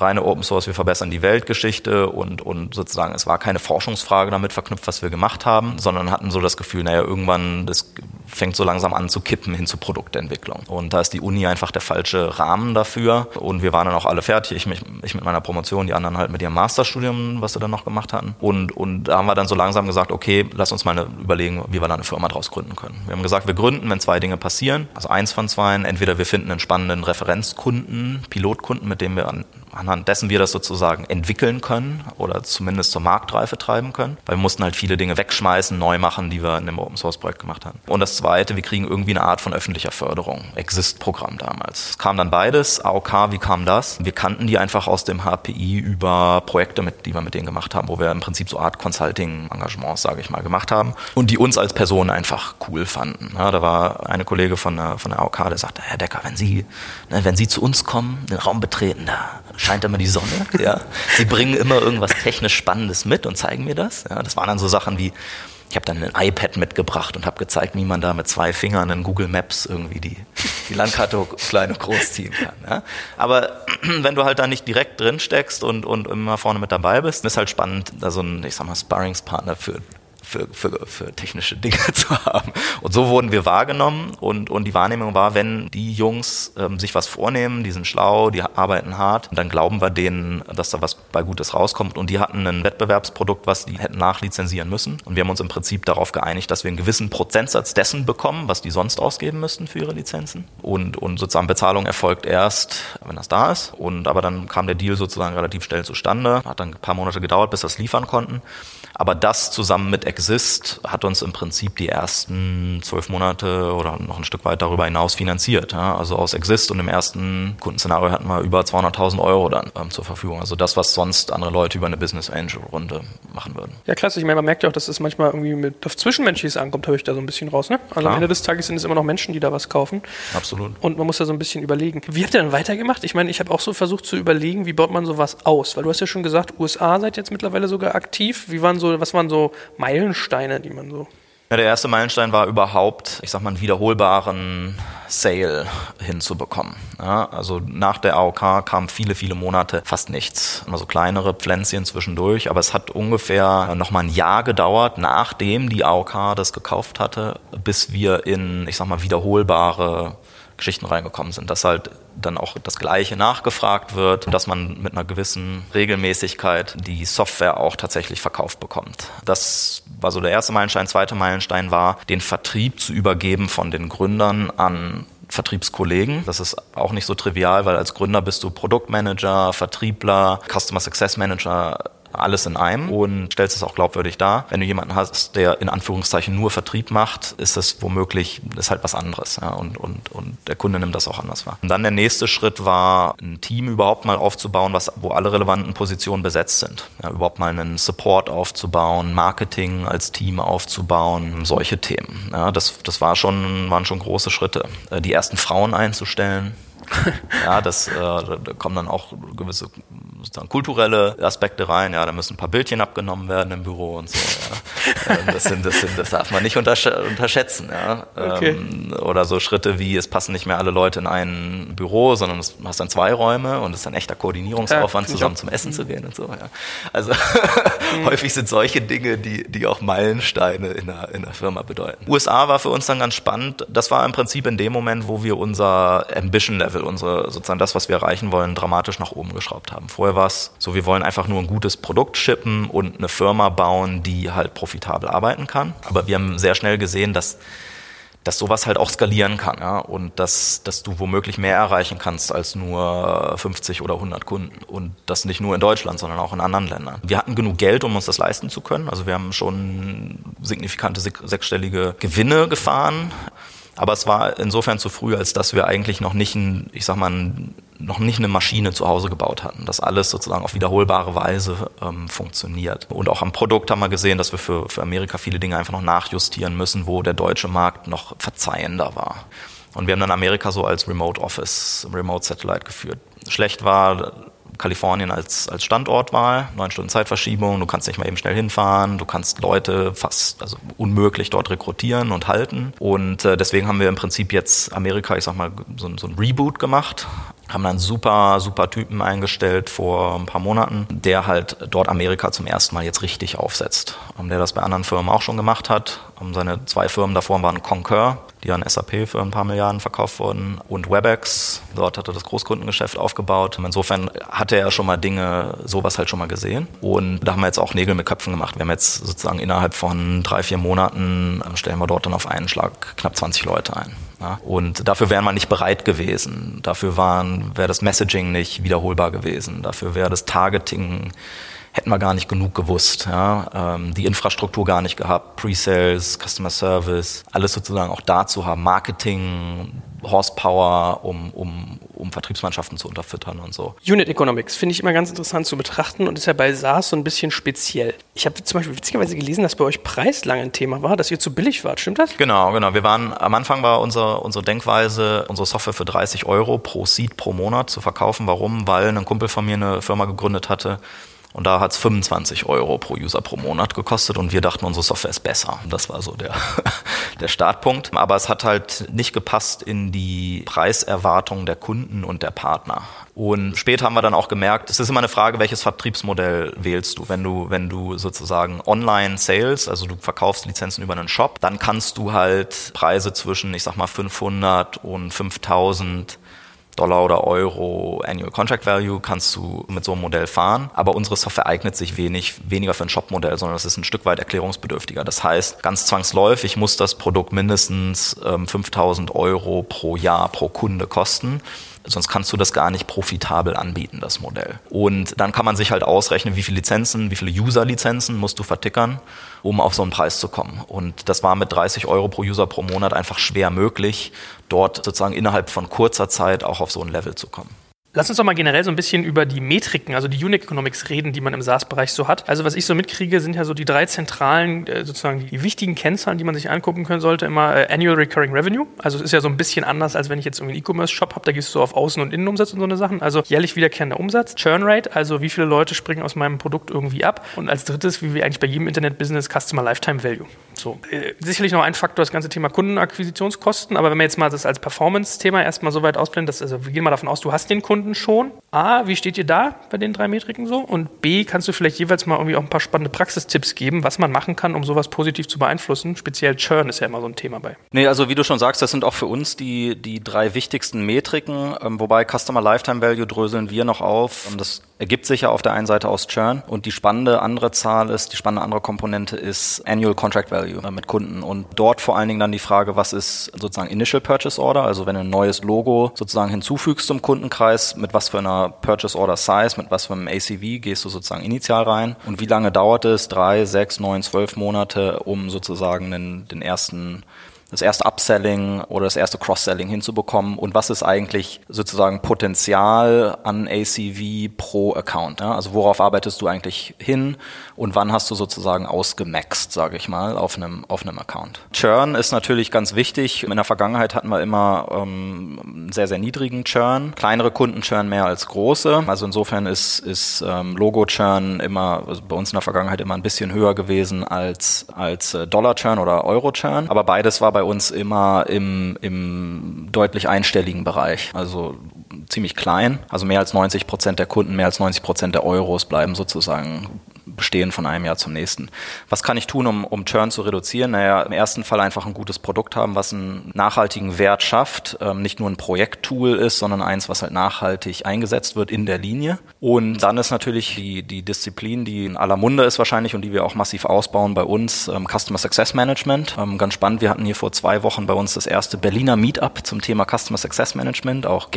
reine Open Source, wir verbessern die Weltgeschichte und, und sozusagen es war keine Forschungsfrage damit verknüpft, was wir gemacht haben, sondern hatten so das Gefühl, naja, irgendwann, das fängt so langsam an zu kippen hin zu Produktentwicklung. Und da ist die Uni einfach der falsche Rahmen dafür. Und wir waren dann auch alle fertig, ich, mich, ich mit meiner Promotion, die anderen halt mit ihrem Masterstudium, was sie dann noch gemacht hatten. Und, und da haben wir dann so langsam gesagt, okay, lass uns mal überlegen, wie wir da eine Firma draus gründen können. Wir haben gesagt, wir gründen, wenn zwei Dinge passieren. Also eins von zwei, entweder wir finden einen spannenden Referenzkunden, Pilotkunden, mit dem wir an anhand dessen wir das sozusagen entwickeln können oder zumindest zur Marktreife treiben können. Weil wir mussten halt viele Dinge wegschmeißen, neu machen, die wir in dem Open Source Projekt gemacht haben. Und das zweite, wir kriegen irgendwie eine Art von öffentlicher Förderung. Exist-Programm damals. Es kam dann beides. AOK, wie kam das? Wir kannten die einfach aus dem HPI über Projekte, mit, die wir mit denen gemacht haben, wo wir im Prinzip so Art Consulting-Engagements, sage ich mal, gemacht haben und die uns als Personen einfach cool fanden. Ja, da war eine Kollege von der, von der AOK, der sagte, Herr Decker, wenn Sie, ne, wenn Sie zu uns kommen, den Raum betreten, da scheint immer die Sonne. Ja. Sie bringen immer irgendwas technisch Spannendes mit und zeigen mir das. Ja, das waren dann so Sachen wie, ich habe dann ein iPad mitgebracht und habe gezeigt, wie man da mit zwei Fingern in Google Maps irgendwie die, die Landkarte klein und groß ziehen kann. Ja? Aber wenn du halt da nicht direkt drin steckst und, und immer vorne mit dabei bist, ist halt spannend, da so ein, ich sag mal, Sparringspartner für für, für, für technische Dinge zu haben. Und so wurden wir wahrgenommen und, und die Wahrnehmung war, wenn die Jungs ähm, sich was vornehmen, die sind schlau, die arbeiten hart, dann glauben wir denen, dass da was bei Gutes rauskommt. Und die hatten ein Wettbewerbsprodukt, was die hätten nachlizenzieren müssen. Und wir haben uns im Prinzip darauf geeinigt, dass wir einen gewissen Prozentsatz dessen bekommen, was die sonst ausgeben müssten für ihre Lizenzen. Und, und sozusagen Bezahlung erfolgt erst, wenn das da ist. Und aber dann kam der Deal sozusagen relativ schnell zustande. Hat dann ein paar Monate gedauert, bis es liefern konnten. Aber das zusammen mit Exist hat uns im Prinzip die ersten zwölf Monate oder noch ein Stück weit darüber hinaus finanziert. Ja? Also aus Exist und im ersten Kundenszenario hatten wir über 200.000 Euro dann ähm, zur Verfügung. Also das, was sonst andere Leute über eine Business Angel Runde machen würden. Ja, klasse. Ich meine, man merkt ja auch, dass es manchmal irgendwie mit auf Zwischenmenschliches ankommt, höre ich da so ein bisschen raus. Ne? Also Klar. am Ende des Tages sind es immer noch Menschen, die da was kaufen. Absolut. Und man muss da so ein bisschen überlegen. Wie habt ihr dann weitergemacht? Ich meine, ich habe auch so versucht zu überlegen, wie baut man sowas aus? Weil du hast ja schon gesagt, USA seid jetzt mittlerweile sogar aktiv. Wie waren so, was waren so Meilensteine, die man so. Ja, der erste Meilenstein war überhaupt, ich sag mal, einen wiederholbaren Sale hinzubekommen. Ja, also nach der AOK kamen viele, viele Monate fast nichts. Immer so kleinere Pflänzchen zwischendurch, aber es hat ungefähr noch mal ein Jahr gedauert, nachdem die AOK das gekauft hatte, bis wir in, ich sag mal, wiederholbare Geschichten reingekommen sind, dass halt dann auch das Gleiche nachgefragt wird, dass man mit einer gewissen Regelmäßigkeit die Software auch tatsächlich verkauft bekommt. Das war so der erste Meilenstein. Zweiter Meilenstein war, den Vertrieb zu übergeben von den Gründern an Vertriebskollegen. Das ist auch nicht so trivial, weil als Gründer bist du Produktmanager, Vertriebler, Customer Success Manager, alles in einem und stellst es auch glaubwürdig dar. Wenn du jemanden hast, der in Anführungszeichen nur Vertrieb macht, ist das womöglich ist halt was anderes ja, und, und, und der Kunde nimmt das auch anders wahr. Und dann der nächste Schritt war, ein Team überhaupt mal aufzubauen, was, wo alle relevanten Positionen besetzt sind. Ja, überhaupt mal einen Support aufzubauen, Marketing als Team aufzubauen, solche Themen. Ja, das, das war schon, waren schon große Schritte. Äh, die ersten Frauen einzustellen, ja, das, äh, da kommen dann auch gewisse sozusagen kulturelle Aspekte rein. Ja, da müssen ein paar Bildchen abgenommen werden im Büro und so. Ja. Ähm, das, sind, das, sind, das darf man nicht untersch unterschätzen. Ja. Okay. Ähm, oder so Schritte wie, es passen nicht mehr alle Leute in ein Büro, sondern du hast dann zwei Räume und es ist ein echter Koordinierungsaufwand, ja, zusammen zum Essen mhm. zu gehen und so. Ja. Also mhm. häufig sind solche Dinge, die, die auch Meilensteine in der, in der Firma bedeuten. USA war für uns dann ganz spannend. Das war im Prinzip in dem Moment, wo wir unser Ambition Level, unsere sozusagen das, was wir erreichen wollen, dramatisch nach oben geschraubt haben. Vorher was. So, wir wollen einfach nur ein gutes Produkt shippen und eine Firma bauen, die halt profitabel arbeiten kann. Aber wir haben sehr schnell gesehen, dass dass sowas halt auch skalieren kann ja? und dass, dass du womöglich mehr erreichen kannst als nur 50 oder 100 Kunden und das nicht nur in Deutschland, sondern auch in anderen Ländern. Wir hatten genug Geld, um uns das leisten zu können. Also wir haben schon signifikante sechsstellige Gewinne gefahren. Aber es war insofern zu früh, als dass wir eigentlich noch nicht ein, ich sag mal, ein noch nicht eine Maschine zu Hause gebaut hatten. Das alles sozusagen auf wiederholbare Weise ähm, funktioniert. Und auch am Produkt haben wir gesehen, dass wir für, für Amerika viele Dinge einfach noch nachjustieren müssen, wo der deutsche Markt noch verzeihender war. Und wir haben dann Amerika so als Remote Office, Remote Satellite geführt. Schlecht war, Kalifornien als, als Standortwahl, neun Stunden Zeitverschiebung, du kannst nicht mal eben schnell hinfahren, du kannst Leute fast also unmöglich dort rekrutieren und halten. Und äh, deswegen haben wir im Prinzip jetzt Amerika, ich sag mal, so, so ein Reboot gemacht, haben einen super, super Typen eingestellt vor ein paar Monaten, der halt dort Amerika zum ersten Mal jetzt richtig aufsetzt. Der das bei anderen Firmen auch schon gemacht hat. Seine zwei Firmen davor waren Concur, die an SAP für ein paar Milliarden verkauft wurden und WebEx, dort hat er das Großkundengeschäft aufgebaut. Insofern hatte er schon mal Dinge, sowas halt schon mal gesehen und da haben wir jetzt auch Nägel mit Köpfen gemacht. Wir haben jetzt sozusagen innerhalb von drei, vier Monaten ähm, stellen wir dort dann auf einen Schlag knapp 20 Leute ein. Ja, und dafür wären wir nicht bereit gewesen. Dafür wäre das Messaging nicht wiederholbar gewesen. Dafür wäre das Targeting hätten wir gar nicht genug gewusst. Ja? Ähm, die Infrastruktur gar nicht gehabt, Pre-Sales, Customer Service, alles sozusagen auch dazu haben, Marketing, Horsepower, um, um, um Vertriebsmannschaften zu unterfüttern und so. Unit Economics finde ich immer ganz interessant zu betrachten und ist ja bei SaaS so ein bisschen speziell. Ich habe zum Beispiel witzigerweise gelesen, dass bei euch Preis lange ein Thema war, dass ihr zu billig wart. Stimmt das? Genau, genau. Wir waren, am Anfang war unsere, unsere Denkweise, unsere Software für 30 Euro pro Seed pro Monat zu verkaufen. Warum? Weil ein Kumpel von mir eine Firma gegründet hatte, und da hat es 25 Euro pro User pro Monat gekostet und wir dachten, unsere Software ist besser. Das war so der, der Startpunkt. Aber es hat halt nicht gepasst in die Preiserwartung der Kunden und der Partner. Und später haben wir dann auch gemerkt, es ist immer eine Frage, welches Vertriebsmodell wählst du. Wenn du, wenn du sozusagen Online-Sales, also du verkaufst Lizenzen über einen Shop, dann kannst du halt Preise zwischen, ich sag mal, 500 und 5000 Dollar oder Euro Annual Contract Value kannst du mit so einem Modell fahren. Aber unsere Software eignet sich wenig, weniger für ein Shop-Modell, sondern das ist ein Stück weit erklärungsbedürftiger. Das heißt, ganz zwangsläufig muss das Produkt mindestens ähm, 5000 Euro pro Jahr pro Kunde kosten. Sonst kannst du das gar nicht profitabel anbieten, das Modell. Und dann kann man sich halt ausrechnen, wie viele Lizenzen, wie viele User-Lizenzen musst du vertickern, um auf so einen Preis zu kommen. Und das war mit 30 Euro pro User pro Monat einfach schwer möglich, dort sozusagen innerhalb von kurzer Zeit auch auf so ein Level zu kommen. Lass uns doch mal generell so ein bisschen über die Metriken, also die Unit Economics reden, die man im SaaS-Bereich so hat. Also was ich so mitkriege, sind ja so die drei zentralen, äh, sozusagen die wichtigen Kennzahlen, die man sich angucken können sollte. Immer äh, Annual Recurring Revenue. Also es ist ja so ein bisschen anders, als wenn ich jetzt irgendwie einen E-Commerce-Shop habe. Da gehst du so auf Außen- und Innenumsatz und so eine Sachen. Also jährlich wiederkehrender Umsatz. Churn Rate, also wie viele Leute springen aus meinem Produkt irgendwie ab. Und als drittes, wie wir eigentlich bei jedem Internet-Business, Customer Lifetime Value. So. Äh, sicherlich noch ein Faktor, das ganze Thema Kundenakquisitionskosten. Aber wenn man jetzt mal das als Performance-Thema erstmal so weit ausblendet, dass, also wir gehen mal davon aus, du hast den Kunden schon. A, wie steht ihr da bei den drei Metriken so? Und B, kannst du vielleicht jeweils mal irgendwie auch ein paar spannende Praxistipps geben, was man machen kann, um sowas positiv zu beeinflussen? Speziell Churn ist ja immer so ein Thema bei. Nee, also wie du schon sagst, das sind auch für uns die, die drei wichtigsten Metriken, ähm, wobei Customer Lifetime Value dröseln wir noch auf. Das ergibt sich ja auf der einen Seite aus Churn und die spannende andere Zahl ist, die spannende andere Komponente ist Annual Contract Value äh, mit Kunden und dort vor allen Dingen dann die Frage, was ist sozusagen Initial Purchase Order, also wenn du ein neues Logo sozusagen hinzufügst zum Kundenkreis, mit was für einer Purchase Order Size, mit was für einem ACV gehst du sozusagen initial rein und wie lange dauert es, drei, sechs, neun, zwölf Monate, um sozusagen den, den ersten das erste Upselling oder das erste Cross-Selling hinzubekommen und was ist eigentlich sozusagen Potenzial an ACV pro Account. Ja? Also worauf arbeitest du eigentlich hin und wann hast du sozusagen ausgemaxt, sage ich mal, auf einem, auf einem Account. Churn ist natürlich ganz wichtig. In der Vergangenheit hatten wir immer ähm, sehr, sehr niedrigen Churn. Kleinere Kunden churn mehr als große. Also insofern ist, ist ähm, Logo-Churn immer, also bei uns in der Vergangenheit immer ein bisschen höher gewesen als, als äh, Dollar-Churn oder Euro-Churn. Aber beides war bei uns immer im, im deutlich einstelligen Bereich. Also ziemlich klein. Also mehr als 90 Prozent der Kunden, mehr als 90 Prozent der Euros bleiben sozusagen bestehen von einem Jahr zum nächsten. Was kann ich tun, um, um Churn zu reduzieren? Naja, im ersten Fall einfach ein gutes Produkt haben, was einen nachhaltigen Wert schafft, ähm, nicht nur ein Projekttool ist, sondern eins, was halt nachhaltig eingesetzt wird in der Linie. Und dann ist natürlich die, die Disziplin, die in aller Munde ist wahrscheinlich und die wir auch massiv ausbauen bei uns, ähm, Customer Success Management. Ähm, ganz spannend, wir hatten hier vor zwei Wochen bei uns das erste Berliner Meetup zum Thema Customer Success Management. Auch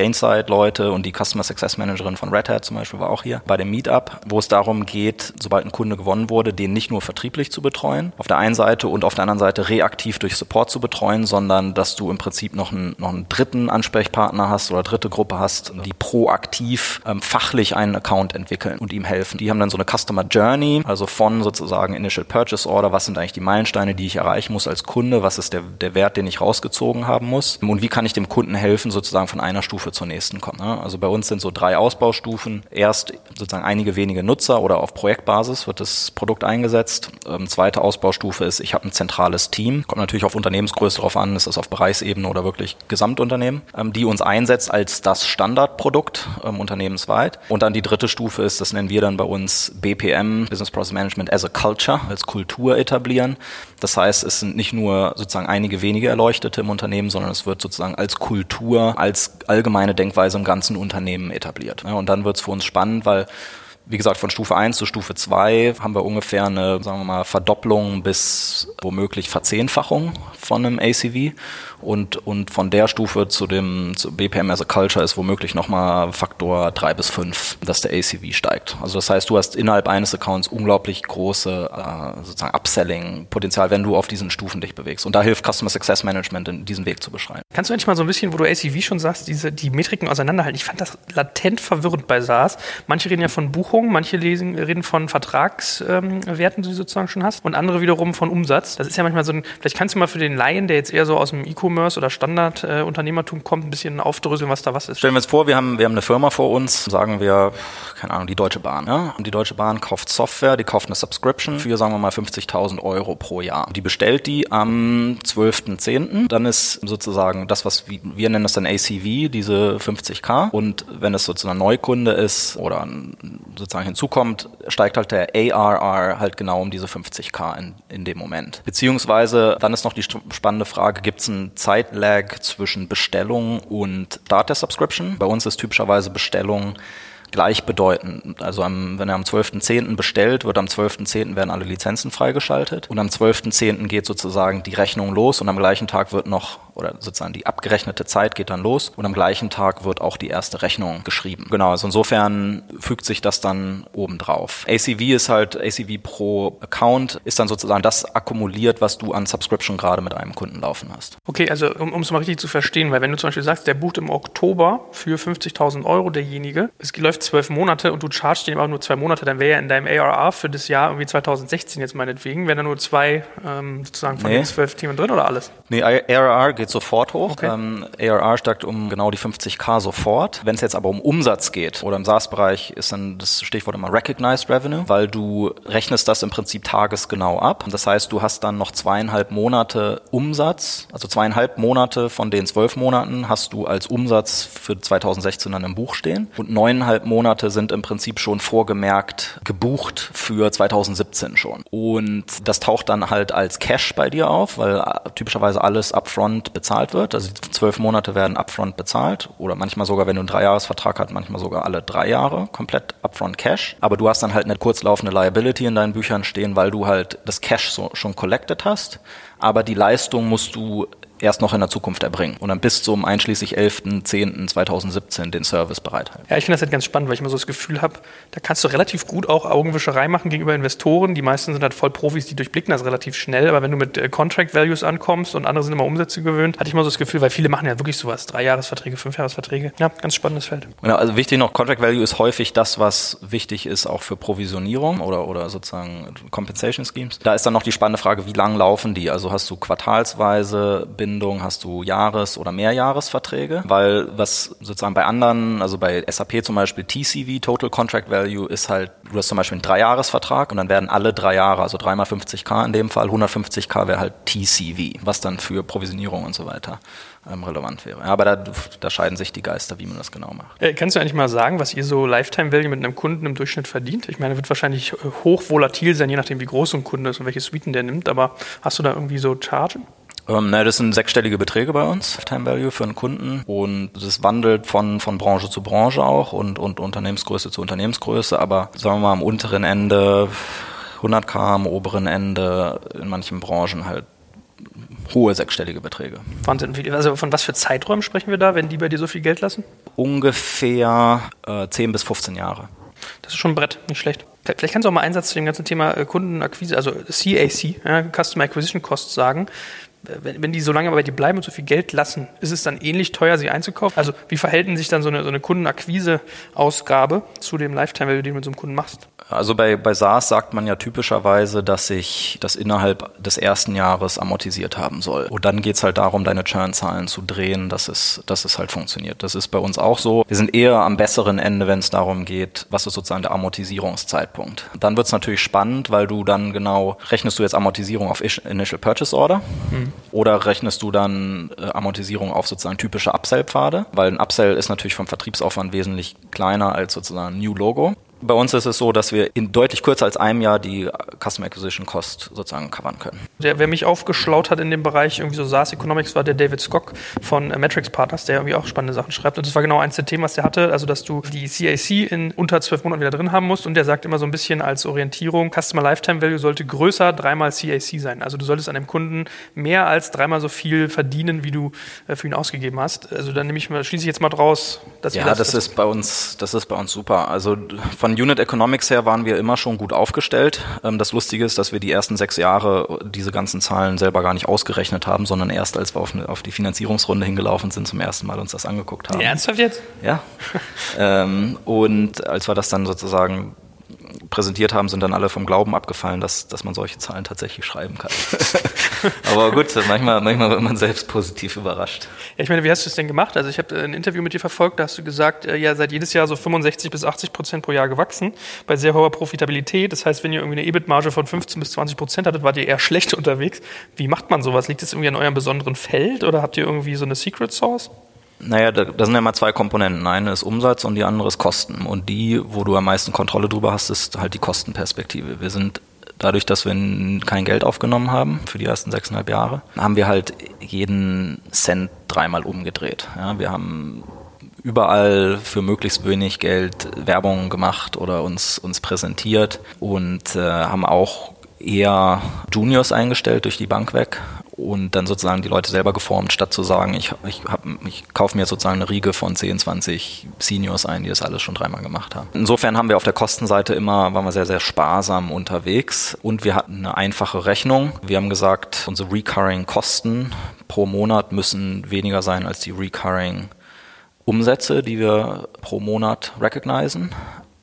Gainside-Leute und die Customer Success Managerin von Red Hat zum Beispiel war auch hier bei dem Meetup, wo es darum geht, sobald ein Kunde gewonnen wurde, den nicht nur vertrieblich zu betreuen, auf der einen Seite und auf der anderen Seite reaktiv durch Support zu betreuen, sondern dass du im Prinzip noch einen, noch einen dritten Ansprechpartner hast oder dritte Gruppe hast, die proaktiv ähm, fachlich einen Account entwickeln und ihm helfen. Die haben dann so eine Customer Journey, also von sozusagen Initial Purchase Order, was sind eigentlich die Meilensteine, die ich erreichen muss als Kunde, was ist der, der Wert, den ich rausgezogen haben muss und wie kann ich dem Kunden helfen, sozusagen von einer Stufe zur nächsten kommen. Ne? Also bei uns sind so drei Ausbaustufen. Erst sozusagen einige wenige Nutzer oder auf Projektbasis Basis wird das Produkt eingesetzt. Ähm, zweite Ausbaustufe ist, ich habe ein zentrales Team. Kommt natürlich auf Unternehmensgröße drauf an, ist das auf Bereichsebene oder wirklich Gesamtunternehmen, ähm, die uns einsetzt als das Standardprodukt ähm, unternehmensweit. Und dann die dritte Stufe ist, das nennen wir dann bei uns BPM, Business Process Management as a Culture, als Kultur etablieren. Das heißt, es sind nicht nur sozusagen einige wenige Erleuchtete im Unternehmen, sondern es wird sozusagen als Kultur, als allgemeine Denkweise im ganzen Unternehmen etabliert. Und dann wird es für uns spannend, weil wie gesagt, von Stufe 1 zu Stufe 2 haben wir ungefähr eine, sagen wir mal, Verdopplung bis womöglich Verzehnfachung von einem ACV. Und, und von der Stufe zu dem zu BPM as a Culture ist womöglich nochmal Faktor 3 bis 5, dass der ACV steigt. Also das heißt, du hast innerhalb eines Accounts unglaublich große äh, sozusagen Upselling-Potenzial, wenn du auf diesen Stufen dich bewegst. Und da hilft Customer Success Management, in diesen Weg zu beschreiben. Kannst du eigentlich mal so ein bisschen, wo du ACV schon sagst, diese, die Metriken auseinanderhalten? Ich fand das latent verwirrend bei SaaS. Manche reden ja von Buchungen, manche lesen, reden von Vertragswerten, ähm, die du sozusagen schon hast, und andere wiederum von Umsatz. Das ist ja manchmal so ein, vielleicht kannst du mal für den Laien, der jetzt eher so aus dem E-Commerce E-Commerce oder Standardunternehmertum äh, kommt, ein bisschen aufdröseln, was da was ist. Stellen wir uns vor, wir haben, wir haben eine Firma vor uns, sagen wir, keine Ahnung, die Deutsche Bahn. Ja? Und die Deutsche Bahn kauft Software, die kauft eine Subscription für, sagen wir mal, 50.000 Euro pro Jahr. Die bestellt die am 12.10. Dann ist sozusagen das, was wir, wir nennen das dann ACV, diese 50k. Und wenn es sozusagen ein Neukunde ist oder sozusagen hinzukommt, steigt halt der ARR halt genau um diese 50k in, in dem Moment. Beziehungsweise dann ist noch die spannende Frage, gibt es einen Zeitlag zwischen Bestellung und Start der Subscription. Bei uns ist typischerweise Bestellung gleichbedeutend. Also am, wenn er am 12.10. bestellt, wird am 12.10. werden alle Lizenzen freigeschaltet und am 12.10. geht sozusagen die Rechnung los und am gleichen Tag wird noch, oder sozusagen die abgerechnete Zeit geht dann los und am gleichen Tag wird auch die erste Rechnung geschrieben. Genau, also insofern fügt sich das dann oben drauf. ACV ist halt, ACV pro Account ist dann sozusagen das akkumuliert, was du an Subscription gerade mit einem Kunden laufen hast. Okay, also um es mal richtig zu verstehen, weil wenn du zum Beispiel sagst, der bucht im Oktober für 50.000 Euro derjenige, es läuft läuft zwölf Monate und du chargst dem aber nur zwei Monate, dann wäre ja in deinem ARR für das Jahr irgendwie 2016 jetzt meinetwegen, wären da nur zwei ähm, sozusagen von nee. den zwölf Themen drin oder alles? Nee, ARR geht sofort hoch. Okay. Ähm, ARR steigt um genau die 50k sofort. Wenn es jetzt aber um Umsatz geht oder im SaaS-Bereich ist dann das Stichwort immer Recognized Revenue, weil du rechnest das im Prinzip tagesgenau ab. Das heißt, du hast dann noch zweieinhalb Monate Umsatz, also zweieinhalb Monate von den zwölf Monaten hast du als Umsatz für 2016 dann im Buch stehen und neuneinhalb Monate sind im Prinzip schon vorgemerkt gebucht für 2017 schon. Und das taucht dann halt als Cash bei dir auf, weil äh, typischerweise alles upfront bezahlt wird. Also zwölf Monate werden upfront bezahlt oder manchmal sogar, wenn du einen Dreijahresvertrag hast, manchmal sogar alle drei Jahre komplett upfront Cash. Aber du hast dann halt eine kurzlaufende Liability in deinen Büchern stehen, weil du halt das Cash so schon collected hast. Aber die Leistung musst du erst noch in der Zukunft erbringen und dann bis zum einschließlich 11.10.2017 den Service bereithalten. Ja, ich finde das halt ganz spannend, weil ich immer so das Gefühl habe, da kannst du relativ gut auch Augenwischerei machen gegenüber Investoren. Die meisten sind halt voll Profis, die durchblicken das relativ schnell, aber wenn du mit äh, Contract Values ankommst und andere sind immer Umsätze gewöhnt, hatte ich mal so das Gefühl, weil viele machen ja wirklich sowas, Dreijahresverträge, Fünfjahresverträge. Ja, ganz spannendes Feld. Genau, also wichtig noch, Contract Value ist häufig das, was wichtig ist auch für Provisionierung oder, oder sozusagen Compensation Schemes. Da ist dann noch die spannende Frage, wie lang laufen die? Also hast du quartalsweise Bindung, hast du Jahres- oder Mehrjahresverträge, weil was sozusagen bei anderen, also bei SAP zum Beispiel TCV, Total Contract Value, ist halt, du hast zum Beispiel einen Dreijahresvertrag und dann werden alle drei Jahre, also dreimal 50k in dem Fall, 150k wäre halt TCV, was dann für Provisionierung und so weiter ähm, relevant wäre. Aber da, da, scheiden sich die Geister, wie man das genau macht. Äh, kannst du eigentlich mal sagen, was ihr so Lifetime Value mit einem Kunden im Durchschnitt verdient? Ich meine, wird wahrscheinlich äh, hoch volatil sein, je nachdem, wie groß ein Kunde ist und welche Suiten der nimmt, aber hast du da irgendwie so Chargen? Ähm, na, das sind sechsstellige Beträge bei uns, Time Value für einen Kunden. Und das wandelt von, von Branche zu Branche auch und, und Unternehmensgröße zu Unternehmensgröße. Aber sagen wir mal am unteren Ende 100k, am oberen Ende in manchen Branchen halt hohe sechsstellige Beträge. Wahnsinn. Also von was für Zeiträumen sprechen wir da, wenn die bei dir so viel Geld lassen? Ungefähr äh, 10 bis 15 Jahre. Das ist schon ein Brett, nicht schlecht. Vielleicht kannst du auch mal einen Satz zu dem ganzen Thema äh, Kundenakquise, also CAC, ja, Customer Acquisition Costs sagen wenn, wenn die so lange bei dir bleiben und so viel Geld lassen, ist es dann ähnlich teuer, sie einzukaufen? Also wie verhält sich dann so eine, so eine Kundenakquise-Ausgabe zu dem Lifetime-Value, den du mit so einem Kunden machst? Also bei, bei SaaS sagt man ja typischerweise, dass sich das innerhalb des ersten Jahres amortisiert haben soll. Und dann geht es halt darum, deine Churn-Zahlen zu drehen, dass es, dass es halt funktioniert. Das ist bei uns auch so. Wir sind eher am besseren Ende, wenn es darum geht, was ist sozusagen der Amortisierungszeitpunkt. Dann wird es natürlich spannend, weil du dann genau, rechnest du jetzt Amortisierung auf Initial Purchase Order mhm. Oder rechnest du dann äh, Amortisierung auf sozusagen typische Upsell-Pfade? Weil ein Upsell ist natürlich vom Vertriebsaufwand wesentlich kleiner als sozusagen ein New Logo. Bei uns ist es so, dass wir in deutlich kürzer als einem Jahr die Customer Acquisition Cost sozusagen covern können. Der, wer mich aufgeschlaut hat in dem Bereich irgendwie so SaaS Economics, war der David Skock von äh, Metrics Partners, der irgendwie auch spannende Sachen schreibt. Und das war genau eins der Themen, was der hatte, also dass du die CAC in unter zwölf Monaten wieder drin haben musst. Und der sagt immer so ein bisschen als Orientierung, Customer Lifetime Value sollte größer dreimal CAC sein. Also du solltest an dem Kunden mehr als dreimal so viel verdienen, wie du äh, für ihn ausgegeben hast. Also dann nehme ich mal, schließe ich jetzt mal draus, dass Ja, das, das ist bei uns, das ist bei uns super. Also von von Unit Economics her waren wir immer schon gut aufgestellt. Ähm, das Lustige ist, dass wir die ersten sechs Jahre diese ganzen Zahlen selber gar nicht ausgerechnet haben, sondern erst als wir auf, die Finanzierungsrunde hingelaufen sind, zum ersten Mal uns das angeguckt haben. Ernsthaft jetzt? Ja. Ähm, und als wir das dann sozusagen präsentiert haben, sind dann alle vom Glauben abgefallen, dass, dass man solche Zahlen tatsächlich schreiben kann. Aber gut, manchmal, manchmal wird man selbst positiv überrascht. Ja, ich meine, wie hast du es denn gemacht? Also ich habe ein Interview mit dir verfolgt, da hast du gesagt, äh, ja, seit jedes Jahr so 65 bis 80 Prozent pro Jahr gewachsen, bei sehr hoher Profitabilität. Das heißt, wenn ihr irgendwie eine EBIT-Marge von 15 bis 20 Prozent hattet, wart ihr eher schlecht unterwegs. Wie macht man sowas? Liegt das irgendwie an eurem besonderen Feld oder habt ihr irgendwie so eine Secret Source? Naja, da, da sind ja mal zwei Komponenten. Eine ist Umsatz und die andere ist Kosten. Und die, wo du am meisten Kontrolle drüber hast, ist halt die Kostenperspektive. Wir sind dadurch, dass wir kein Geld aufgenommen haben für die ersten sechseinhalb Jahre, haben wir halt jeden Cent dreimal umgedreht. Ja, wir haben überall für möglichst wenig Geld Werbung gemacht oder uns, uns präsentiert und äh, haben auch eher Juniors eingestellt durch die Bank weg und dann sozusagen die Leute selber geformt, statt zu sagen, ich, ich, hab, ich kaufe mir sozusagen eine Riege von 10, 20 Seniors ein, die das alles schon dreimal gemacht haben. Insofern haben wir auf der Kostenseite immer, waren wir sehr, sehr sparsam unterwegs und wir hatten eine einfache Rechnung. Wir haben gesagt, unsere Recurring Kosten pro Monat müssen weniger sein als die Recurring Umsätze, die wir pro Monat recognizen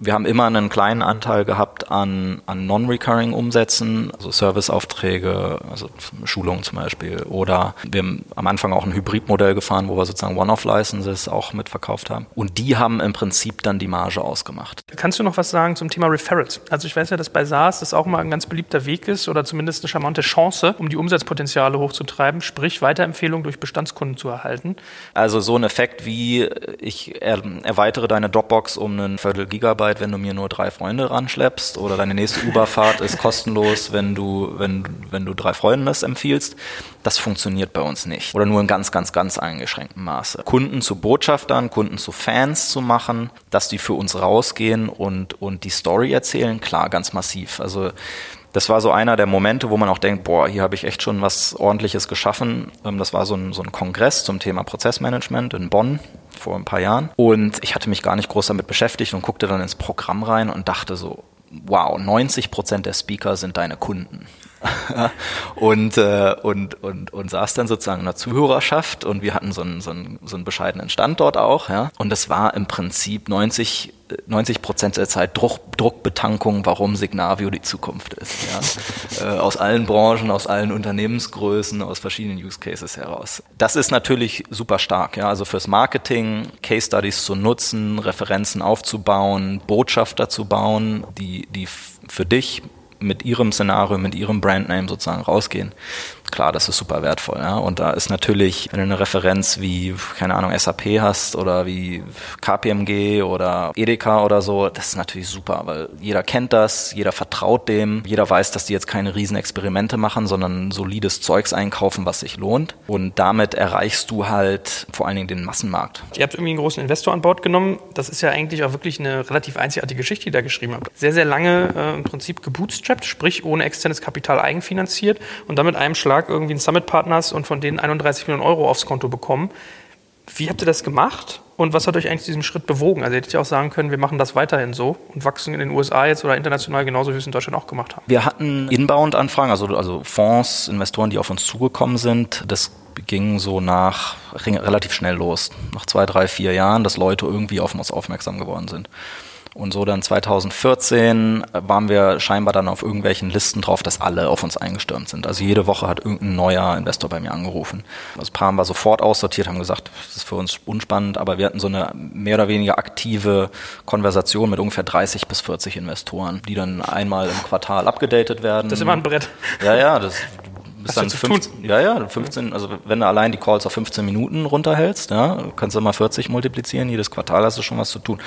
wir haben immer einen kleinen Anteil gehabt an, an Non-Recurring Umsätzen, also Serviceaufträge, also Schulungen zum Beispiel. Oder wir haben am Anfang auch ein Hybridmodell gefahren, wo wir sozusagen One-Off-Licenses auch mitverkauft haben. Und die haben im Prinzip dann die Marge ausgemacht. Kannst du noch was sagen zum Thema Referrals? Also ich weiß ja, dass bei SaaS das auch mal ein ganz beliebter Weg ist oder zumindest eine charmante Chance, um die Umsatzpotenziale hochzutreiben, sprich Weiterempfehlungen durch Bestandskunden zu erhalten. Also so ein Effekt wie ich erweitere deine Dropbox um einen Viertel Gigabyte Zeit, wenn du mir nur drei Freunde ranschleppst oder deine nächste Uberfahrt ist kostenlos, wenn du, wenn, wenn du drei Freunden das empfiehlst. Das funktioniert bei uns nicht. Oder nur in ganz, ganz, ganz eingeschränktem Maße. Kunden zu Botschaftern, Kunden zu Fans zu machen, dass die für uns rausgehen und, und die Story erzählen, klar, ganz massiv. Also das war so einer der Momente, wo man auch denkt, boah, hier habe ich echt schon was Ordentliches geschaffen. Ähm, das war so ein, so ein Kongress zum Thema Prozessmanagement in Bonn vor ein paar Jahren. Und ich hatte mich gar nicht groß damit beschäftigt und guckte dann ins Programm rein und dachte so, wow, 90 Prozent der Speaker sind deine Kunden. und, äh, und, und, und saß dann sozusagen in der Zuhörerschaft und wir hatten so einen, so einen, so einen bescheidenen Stand dort auch. Ja? Und es war im Prinzip 90 90 Prozent der Zeit Druck, Druckbetankung, warum Signavio die Zukunft ist. Ja? äh, aus allen Branchen, aus allen Unternehmensgrößen, aus verschiedenen Use Cases heraus. Das ist natürlich super stark. Ja? Also fürs Marketing, Case Studies zu nutzen, Referenzen aufzubauen, Botschafter zu bauen, die, die für dich mit ihrem Szenario, mit ihrem Brandname sozusagen rausgehen klar, das ist super wertvoll. Ja? Und da ist natürlich, wenn du eine Referenz wie, keine Ahnung, SAP hast oder wie KPMG oder Edeka oder so, das ist natürlich super, weil jeder kennt das, jeder vertraut dem, jeder weiß, dass die jetzt keine riesen Experimente machen, sondern solides Zeugs einkaufen, was sich lohnt. Und damit erreichst du halt vor allen Dingen den Massenmarkt. Ihr habt irgendwie einen großen Investor an Bord genommen. Das ist ja eigentlich auch wirklich eine relativ einzigartige Geschichte, die da geschrieben habt. Sehr, sehr lange äh, im Prinzip gebootstrapped, sprich ohne externes Kapital eigenfinanziert und damit einem Schlag Schlag irgendwie einen Summit Partners und von denen 31 Millionen Euro aufs Konto bekommen. Wie habt ihr das gemacht? Und was hat euch eigentlich diesen Schritt bewogen? Also ihr hättet ja auch sagen können, wir machen das weiterhin so und wachsen in den USA jetzt oder international genauso, wie wir es in Deutschland auch gemacht haben. Wir hatten Inbound-Anfragen, also, also Fonds, Investoren, die auf uns zugekommen sind. Das ging so nach relativ schnell los. Nach zwei, drei, vier Jahren, dass Leute irgendwie auf uns aufmerksam geworden sind. Und so dann 2014 waren wir scheinbar dann auf irgendwelchen Listen drauf, dass alle auf uns eingestürmt sind. Also jede Woche hat irgendein neuer Investor bei mir angerufen. Das Paar haben wir sofort aussortiert, haben gesagt, das ist für uns unspannend, aber wir hatten so eine mehr oder weniger aktive Konversation mit ungefähr 30 bis 40 Investoren, die dann einmal im Quartal abgedatet werden. Das ist immer ein Brett. Ja, ja, das, bist dann 15, ja, ja, 15, also wenn du allein die Calls auf 15 Minuten runterhältst, ja, kannst du mal 40 multiplizieren, jedes Quartal hast du schon was zu tun.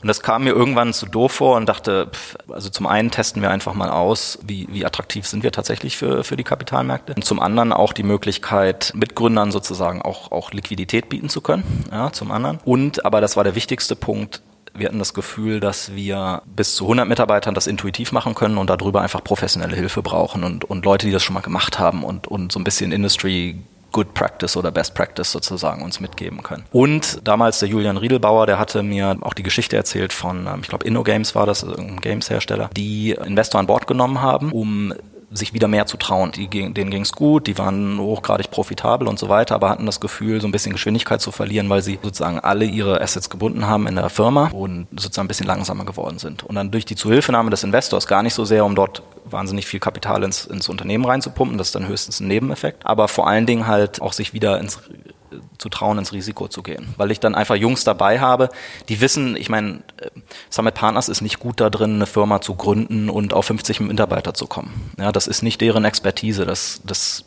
Und das kam mir irgendwann zu doof vor und dachte, pff, also zum einen testen wir einfach mal aus, wie, wie attraktiv sind wir tatsächlich für, für die Kapitalmärkte. Und zum anderen auch die Möglichkeit, Mitgründern sozusagen auch, auch Liquidität bieten zu können, ja, zum anderen. Und, aber das war der wichtigste Punkt, wir hatten das Gefühl, dass wir bis zu 100 Mitarbeitern das intuitiv machen können und darüber einfach professionelle Hilfe brauchen und, und Leute, die das schon mal gemacht haben und, und so ein bisschen Industry Good Practice oder Best Practice sozusagen uns mitgeben können. Und damals der Julian Riedelbauer, der hatte mir auch die Geschichte erzählt von, ähm, ich glaube, InnoGames war das, irgendein Games-Hersteller, die Investor an Bord genommen haben, um sich wieder mehr zu trauen. Die, denen ging es gut, die waren hochgradig profitabel und so weiter, aber hatten das Gefühl, so ein bisschen Geschwindigkeit zu verlieren, weil sie sozusagen alle ihre Assets gebunden haben in der Firma und sozusagen ein bisschen langsamer geworden sind. Und dann durch die Zuhilfenahme des Investors gar nicht so sehr, um dort wahnsinnig viel Kapital ins, ins Unternehmen reinzupumpen, das ist dann höchstens ein Nebeneffekt, aber vor allen Dingen halt auch sich wieder ins zu trauen, ins Risiko zu gehen. Weil ich dann einfach Jungs dabei habe, die wissen, ich meine, äh, Summit Partners ist nicht gut da drin, eine Firma zu gründen und auf 50 Mitarbeiter zu kommen. Ja, das ist nicht deren Expertise. Das, das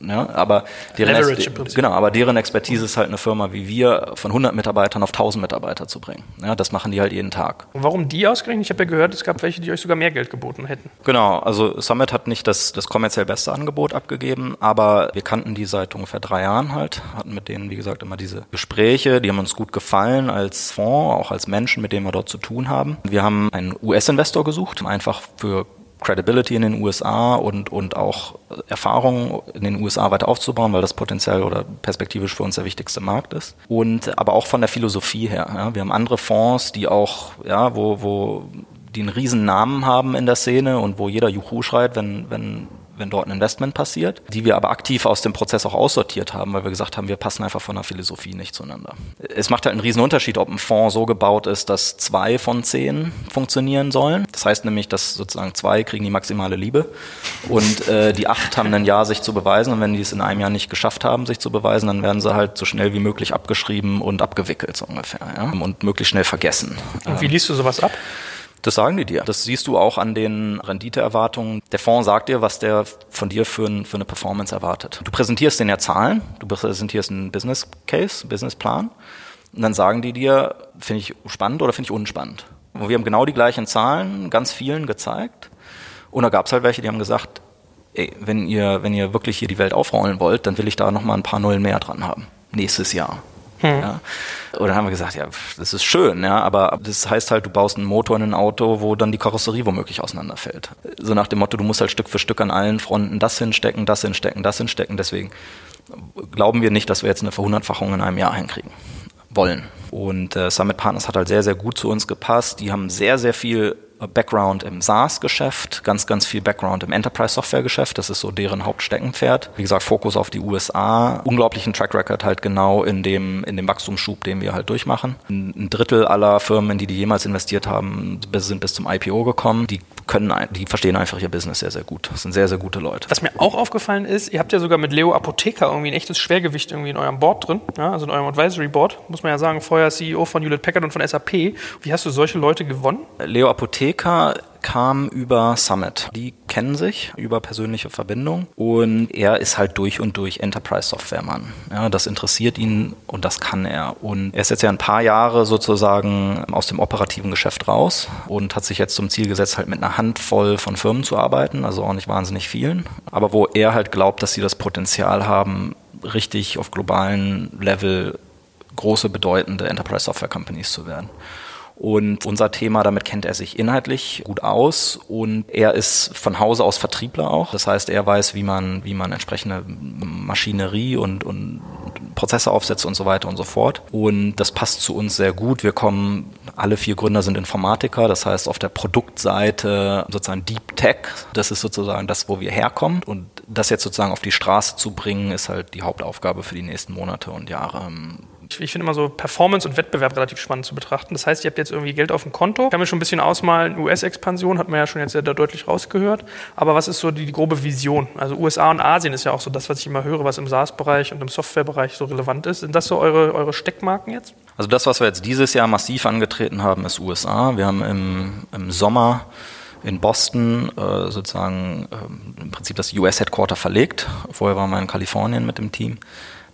ja, aber deren, Ex genau, aber deren Expertise ist halt eine Firma wie wir von 100 Mitarbeitern auf 1000 Mitarbeiter zu bringen. Ja, das machen die halt jeden Tag. Und warum die ausgerechnet? Ich habe ja gehört, es gab welche, die euch sogar mehr Geld geboten hätten. Genau, also Summit hat nicht das, das kommerziell beste Angebot abgegeben, aber wir kannten die seit ungefähr drei Jahren halt, hatten mit denen, wie gesagt, immer diese Gespräche, die haben uns gut gefallen als Fonds, auch als Menschen, mit denen wir dort zu tun haben. Wir haben einen US-Investor gesucht, einfach für Credibility in den USA und, und auch Erfahrung in den USA weiter aufzubauen, weil das potenziell oder perspektivisch für uns der wichtigste Markt ist. Und aber auch von der Philosophie her. Ja. Wir haben andere Fonds, die auch, ja, wo, wo die einen riesen Namen haben in der Szene und wo jeder Juhu schreit, wenn, wenn wenn dort ein Investment passiert, die wir aber aktiv aus dem Prozess auch aussortiert haben, weil wir gesagt haben, wir passen einfach von der Philosophie nicht zueinander. Es macht halt einen riesen Unterschied, ob ein Fonds so gebaut ist, dass zwei von zehn funktionieren sollen. Das heißt nämlich, dass sozusagen zwei kriegen die maximale Liebe und äh, die acht haben ein Jahr, sich zu beweisen und wenn die es in einem Jahr nicht geschafft haben, sich zu beweisen, dann werden sie halt so schnell wie möglich abgeschrieben und abgewickelt so ungefähr ja? und möglichst schnell vergessen. Und wie liest du sowas ab? Das sagen die dir. Das siehst du auch an den Renditeerwartungen. Der Fonds sagt dir, was der von dir für, ein, für eine Performance erwartet. Du präsentierst denen ja Zahlen, du präsentierst einen Business Case, Businessplan und dann sagen die dir, finde ich spannend oder finde ich unspannend. Und wir haben genau die gleichen Zahlen, ganz vielen gezeigt. Und da gab es halt welche, die haben gesagt, ey, wenn ihr, wenn ihr wirklich hier die Welt aufrollen wollt, dann will ich da nochmal ein paar Nullen mehr dran haben. Nächstes Jahr. Hm. Ja. Und dann haben wir gesagt, ja, das ist schön, ja, aber das heißt halt, du baust einen Motor in ein Auto, wo dann die Karosserie womöglich auseinanderfällt. So nach dem Motto, du musst halt Stück für Stück an allen Fronten das hinstecken, das hinstecken, das hinstecken. Deswegen glauben wir nicht, dass wir jetzt eine Verhundertfachung in einem Jahr hinkriegen wollen. Und äh, Summit Partners hat halt sehr, sehr gut zu uns gepasst. Die haben sehr, sehr viel Background im SaaS-Geschäft, ganz, ganz viel Background im Enterprise-Software-Geschäft. Das ist so deren Hauptsteckenpferd. Wie gesagt, Fokus auf die USA. Unglaublichen Track Record halt genau in dem, in dem Wachstumsschub, den wir halt durchmachen. Ein Drittel aller Firmen, in die die jemals investiert haben, sind bis zum IPO gekommen. Die können, die verstehen einfach ihr Business sehr, sehr gut. Das sind sehr, sehr gute Leute. Was mir auch aufgefallen ist, ihr habt ja sogar mit Leo Apotheker irgendwie ein echtes Schwergewicht irgendwie in eurem Board drin, ja, also in eurem Advisory Board, muss man ja sagen, vorher CEO von Hewlett Packard und von SAP. Wie hast du solche Leute gewonnen? Leo Apotheker kam über Summit. Die kennen sich über persönliche Verbindung und er ist halt durch und durch Enterprise-Software-Mann. Ja, das interessiert ihn und das kann er. Und er ist jetzt ja ein paar Jahre sozusagen aus dem operativen Geschäft raus und hat sich jetzt zum Ziel gesetzt, halt mit einer Handvoll von Firmen zu arbeiten, also auch nicht wahnsinnig vielen, aber wo er halt glaubt, dass sie das Potenzial haben, richtig auf globalen Level große, bedeutende Enterprise-Software-Companies zu werden. Und unser Thema, damit kennt er sich inhaltlich gut aus und er ist von Hause aus Vertriebler auch. Das heißt, er weiß, wie man, wie man entsprechende Maschinerie und, und Prozesse aufsetzt und so weiter und so fort. Und das passt zu uns sehr gut. Wir kommen, alle vier Gründer sind Informatiker, das heißt auf der Produktseite sozusagen Deep Tech, das ist sozusagen das, wo wir herkommen. Und das jetzt sozusagen auf die Straße zu bringen, ist halt die Hauptaufgabe für die nächsten Monate und Jahre. Ich, finde immer so Performance und Wettbewerb relativ spannend zu betrachten. Das heißt, ihr habt jetzt irgendwie Geld auf dem Konto. Ich kann mir schon ein bisschen ausmalen, US-Expansion hat man ja schon jetzt sehr deutlich rausgehört. Aber was ist so die, die, grobe Vision? Also USA und Asien ist ja auch so das, was ich immer höre, was im SaaS-Bereich und im Software-Bereich so relevant ist. Sind das so eure, eure Steckmarken jetzt? Also das, was wir jetzt dieses Jahr massiv angetreten haben, ist USA. Wir haben im, im Sommer in Boston äh, sozusagen äh, im Prinzip das US-Headquarter verlegt. Vorher waren wir in Kalifornien mit dem Team.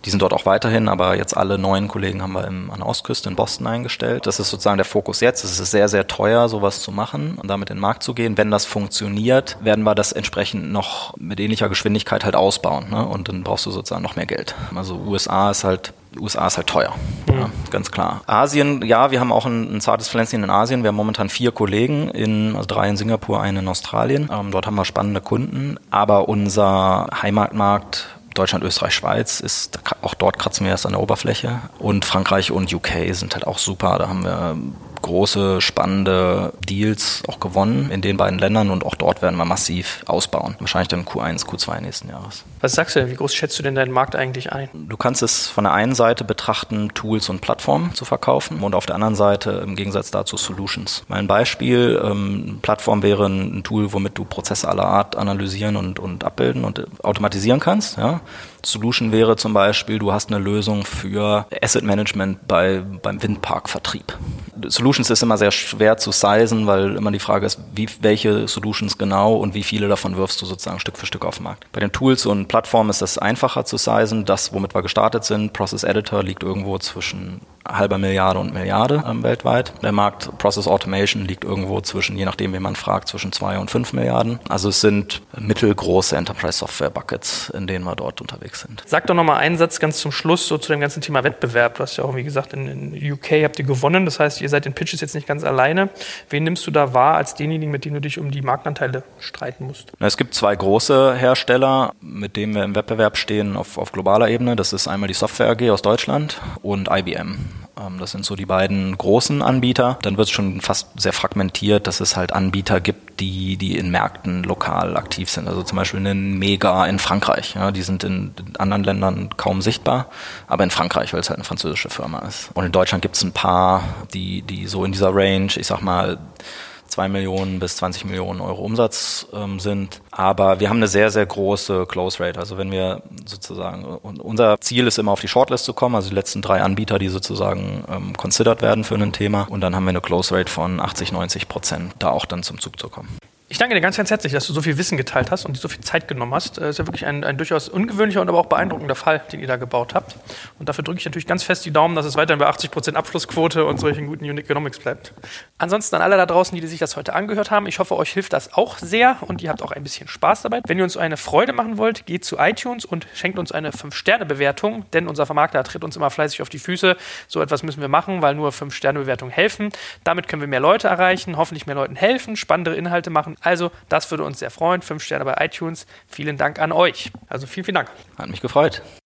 Die sind dort auch weiterhin, aber jetzt alle neuen Kollegen haben wir im, an der Ostküste in Boston eingestellt. Das ist sozusagen der Fokus jetzt. Es ist sehr, sehr teuer, sowas zu machen und damit in den Markt zu gehen. Wenn das funktioniert, werden wir das entsprechend noch mit ähnlicher Geschwindigkeit halt ausbauen. Ne? Und dann brauchst du sozusagen noch mehr Geld. Also USA ist halt USA ist halt teuer, mhm. ja, ganz klar. Asien, ja, wir haben auch ein, ein, zartes Pflänzchen in Asien. Wir haben momentan vier Kollegen, in, also drei in Singapur, einen in Australien. Ähm, dort haben wir spannende Kunden. Aber unser Heimatmarkt Deutschland, Österreich, Schweiz ist, auch dort kratzen wir erst an der Oberfläche. Und Frankreich und UK sind halt auch super. Da haben wir große, spannende Deals auch gewonnen in den beiden Ländern und auch dort werden wir massiv ausbauen. Wahrscheinlich dann Q1, Q2 nächsten Jahres. Was sagst du denn? Wie groß schätzt du denn deinen Markt eigentlich ein? Du kannst es von der einen Seite betrachten, Tools und Plattformen zu verkaufen und auf der anderen Seite im Gegensatz dazu Solutions. Mein Beispiel, ähm, Plattform wäre ein Tool, womit du Prozesse aller Art analysieren und, und abbilden und automatisieren kannst. Ja? Solution wäre zum Beispiel, du hast eine Lösung für Asset Management bei, beim Windparkvertrieb. Solutions ist immer sehr schwer zu sizen, weil immer die Frage ist, wie, welche Solutions genau und wie viele davon wirfst du sozusagen Stück für Stück auf den Markt. Bei den Tools und Plattformen ist das einfacher zu sizen. Das, womit wir gestartet sind, Process Editor, liegt irgendwo zwischen halber Milliarde und Milliarde ähm, weltweit. Der Markt Process Automation liegt irgendwo zwischen, je nachdem, wie man fragt, zwischen zwei und fünf Milliarden. Also es sind mittelgroße Enterprise Software Buckets, in denen wir dort unterwegs sind. Sag doch nochmal einen Satz ganz zum Schluss so zu dem ganzen Thema Wettbewerb. Du hast ja auch, wie gesagt, in, in UK habt ihr gewonnen. Das heißt, ihr seid in Pitches jetzt nicht ganz alleine. Wen nimmst du da wahr als denjenigen, mit dem du dich um die Marktanteile streiten musst? Es gibt zwei große Hersteller, mit denen wir im Wettbewerb stehen auf, auf globaler Ebene. Das ist einmal die Software AG aus Deutschland und IBM. Ähm, das sind so die beiden großen Anbieter. Dann wird es schon fast sehr fragmentiert, dass es halt Anbieter gibt, die, die in Märkten lokal aktiv sind. Also zum Beispiel einen Mega in Frankreich. Ja, die sind in anderen Ländern kaum sichtbar, aber in Frankreich, weil es halt eine französische Firma ist. Und in Deutschland gibt es ein paar, die, die so in dieser Range, ich sag mal, 2 Millionen bis 20 Millionen Euro Umsatz ähm, sind. Aber wir haben eine sehr, sehr große Close Rate. Also wenn wir sozusagen, unser Ziel ist immer auf die Shortlist zu kommen, also die letzten drei Anbieter, die sozusagen ähm, considered werden für ein Thema. Und dann haben wir eine Close Rate von 80, 90 Prozent, da auch dann zum Zug zu kommen. Ich danke dir ganz, ganz herzlich, dass du so viel Wissen geteilt hast und dir so viel Zeit genommen hast. Das äh, ist ja wirklich ein, ein, durchaus ungewöhnlicher und aber auch beeindruckender Fall, den ihr da gebaut habt. Und dafür drücke ich natürlich ganz fest die Daumen, dass es weiterhin bei 80% Abschlussquote und solchen guten Unique Economics bleibt. Ansonsten an alle da draußen, die sich das heute angehört haben, ich hoffe, euch hilft das auch sehr und ihr habt auch ein bisschen Spaß dabei. Wenn ihr uns eine Freude machen wollt, geht zu iTunes und schenkt uns eine 5-Sterne-Bewertung, denn unser Vermarkter tritt uns immer fleißig auf die Füße. So etwas müssen wir machen, weil nur 5-Sterne-Bewertungen helfen. Damit können wir mehr Leute erreichen, hoffentlich mehr Leuten helfen, spannendere Inhalte machen. Also, das würde uns sehr freuen. Fünf Sterne bei iTunes. Vielen Dank an euch. Also vielen, vielen Dank. Hat mich gefreut.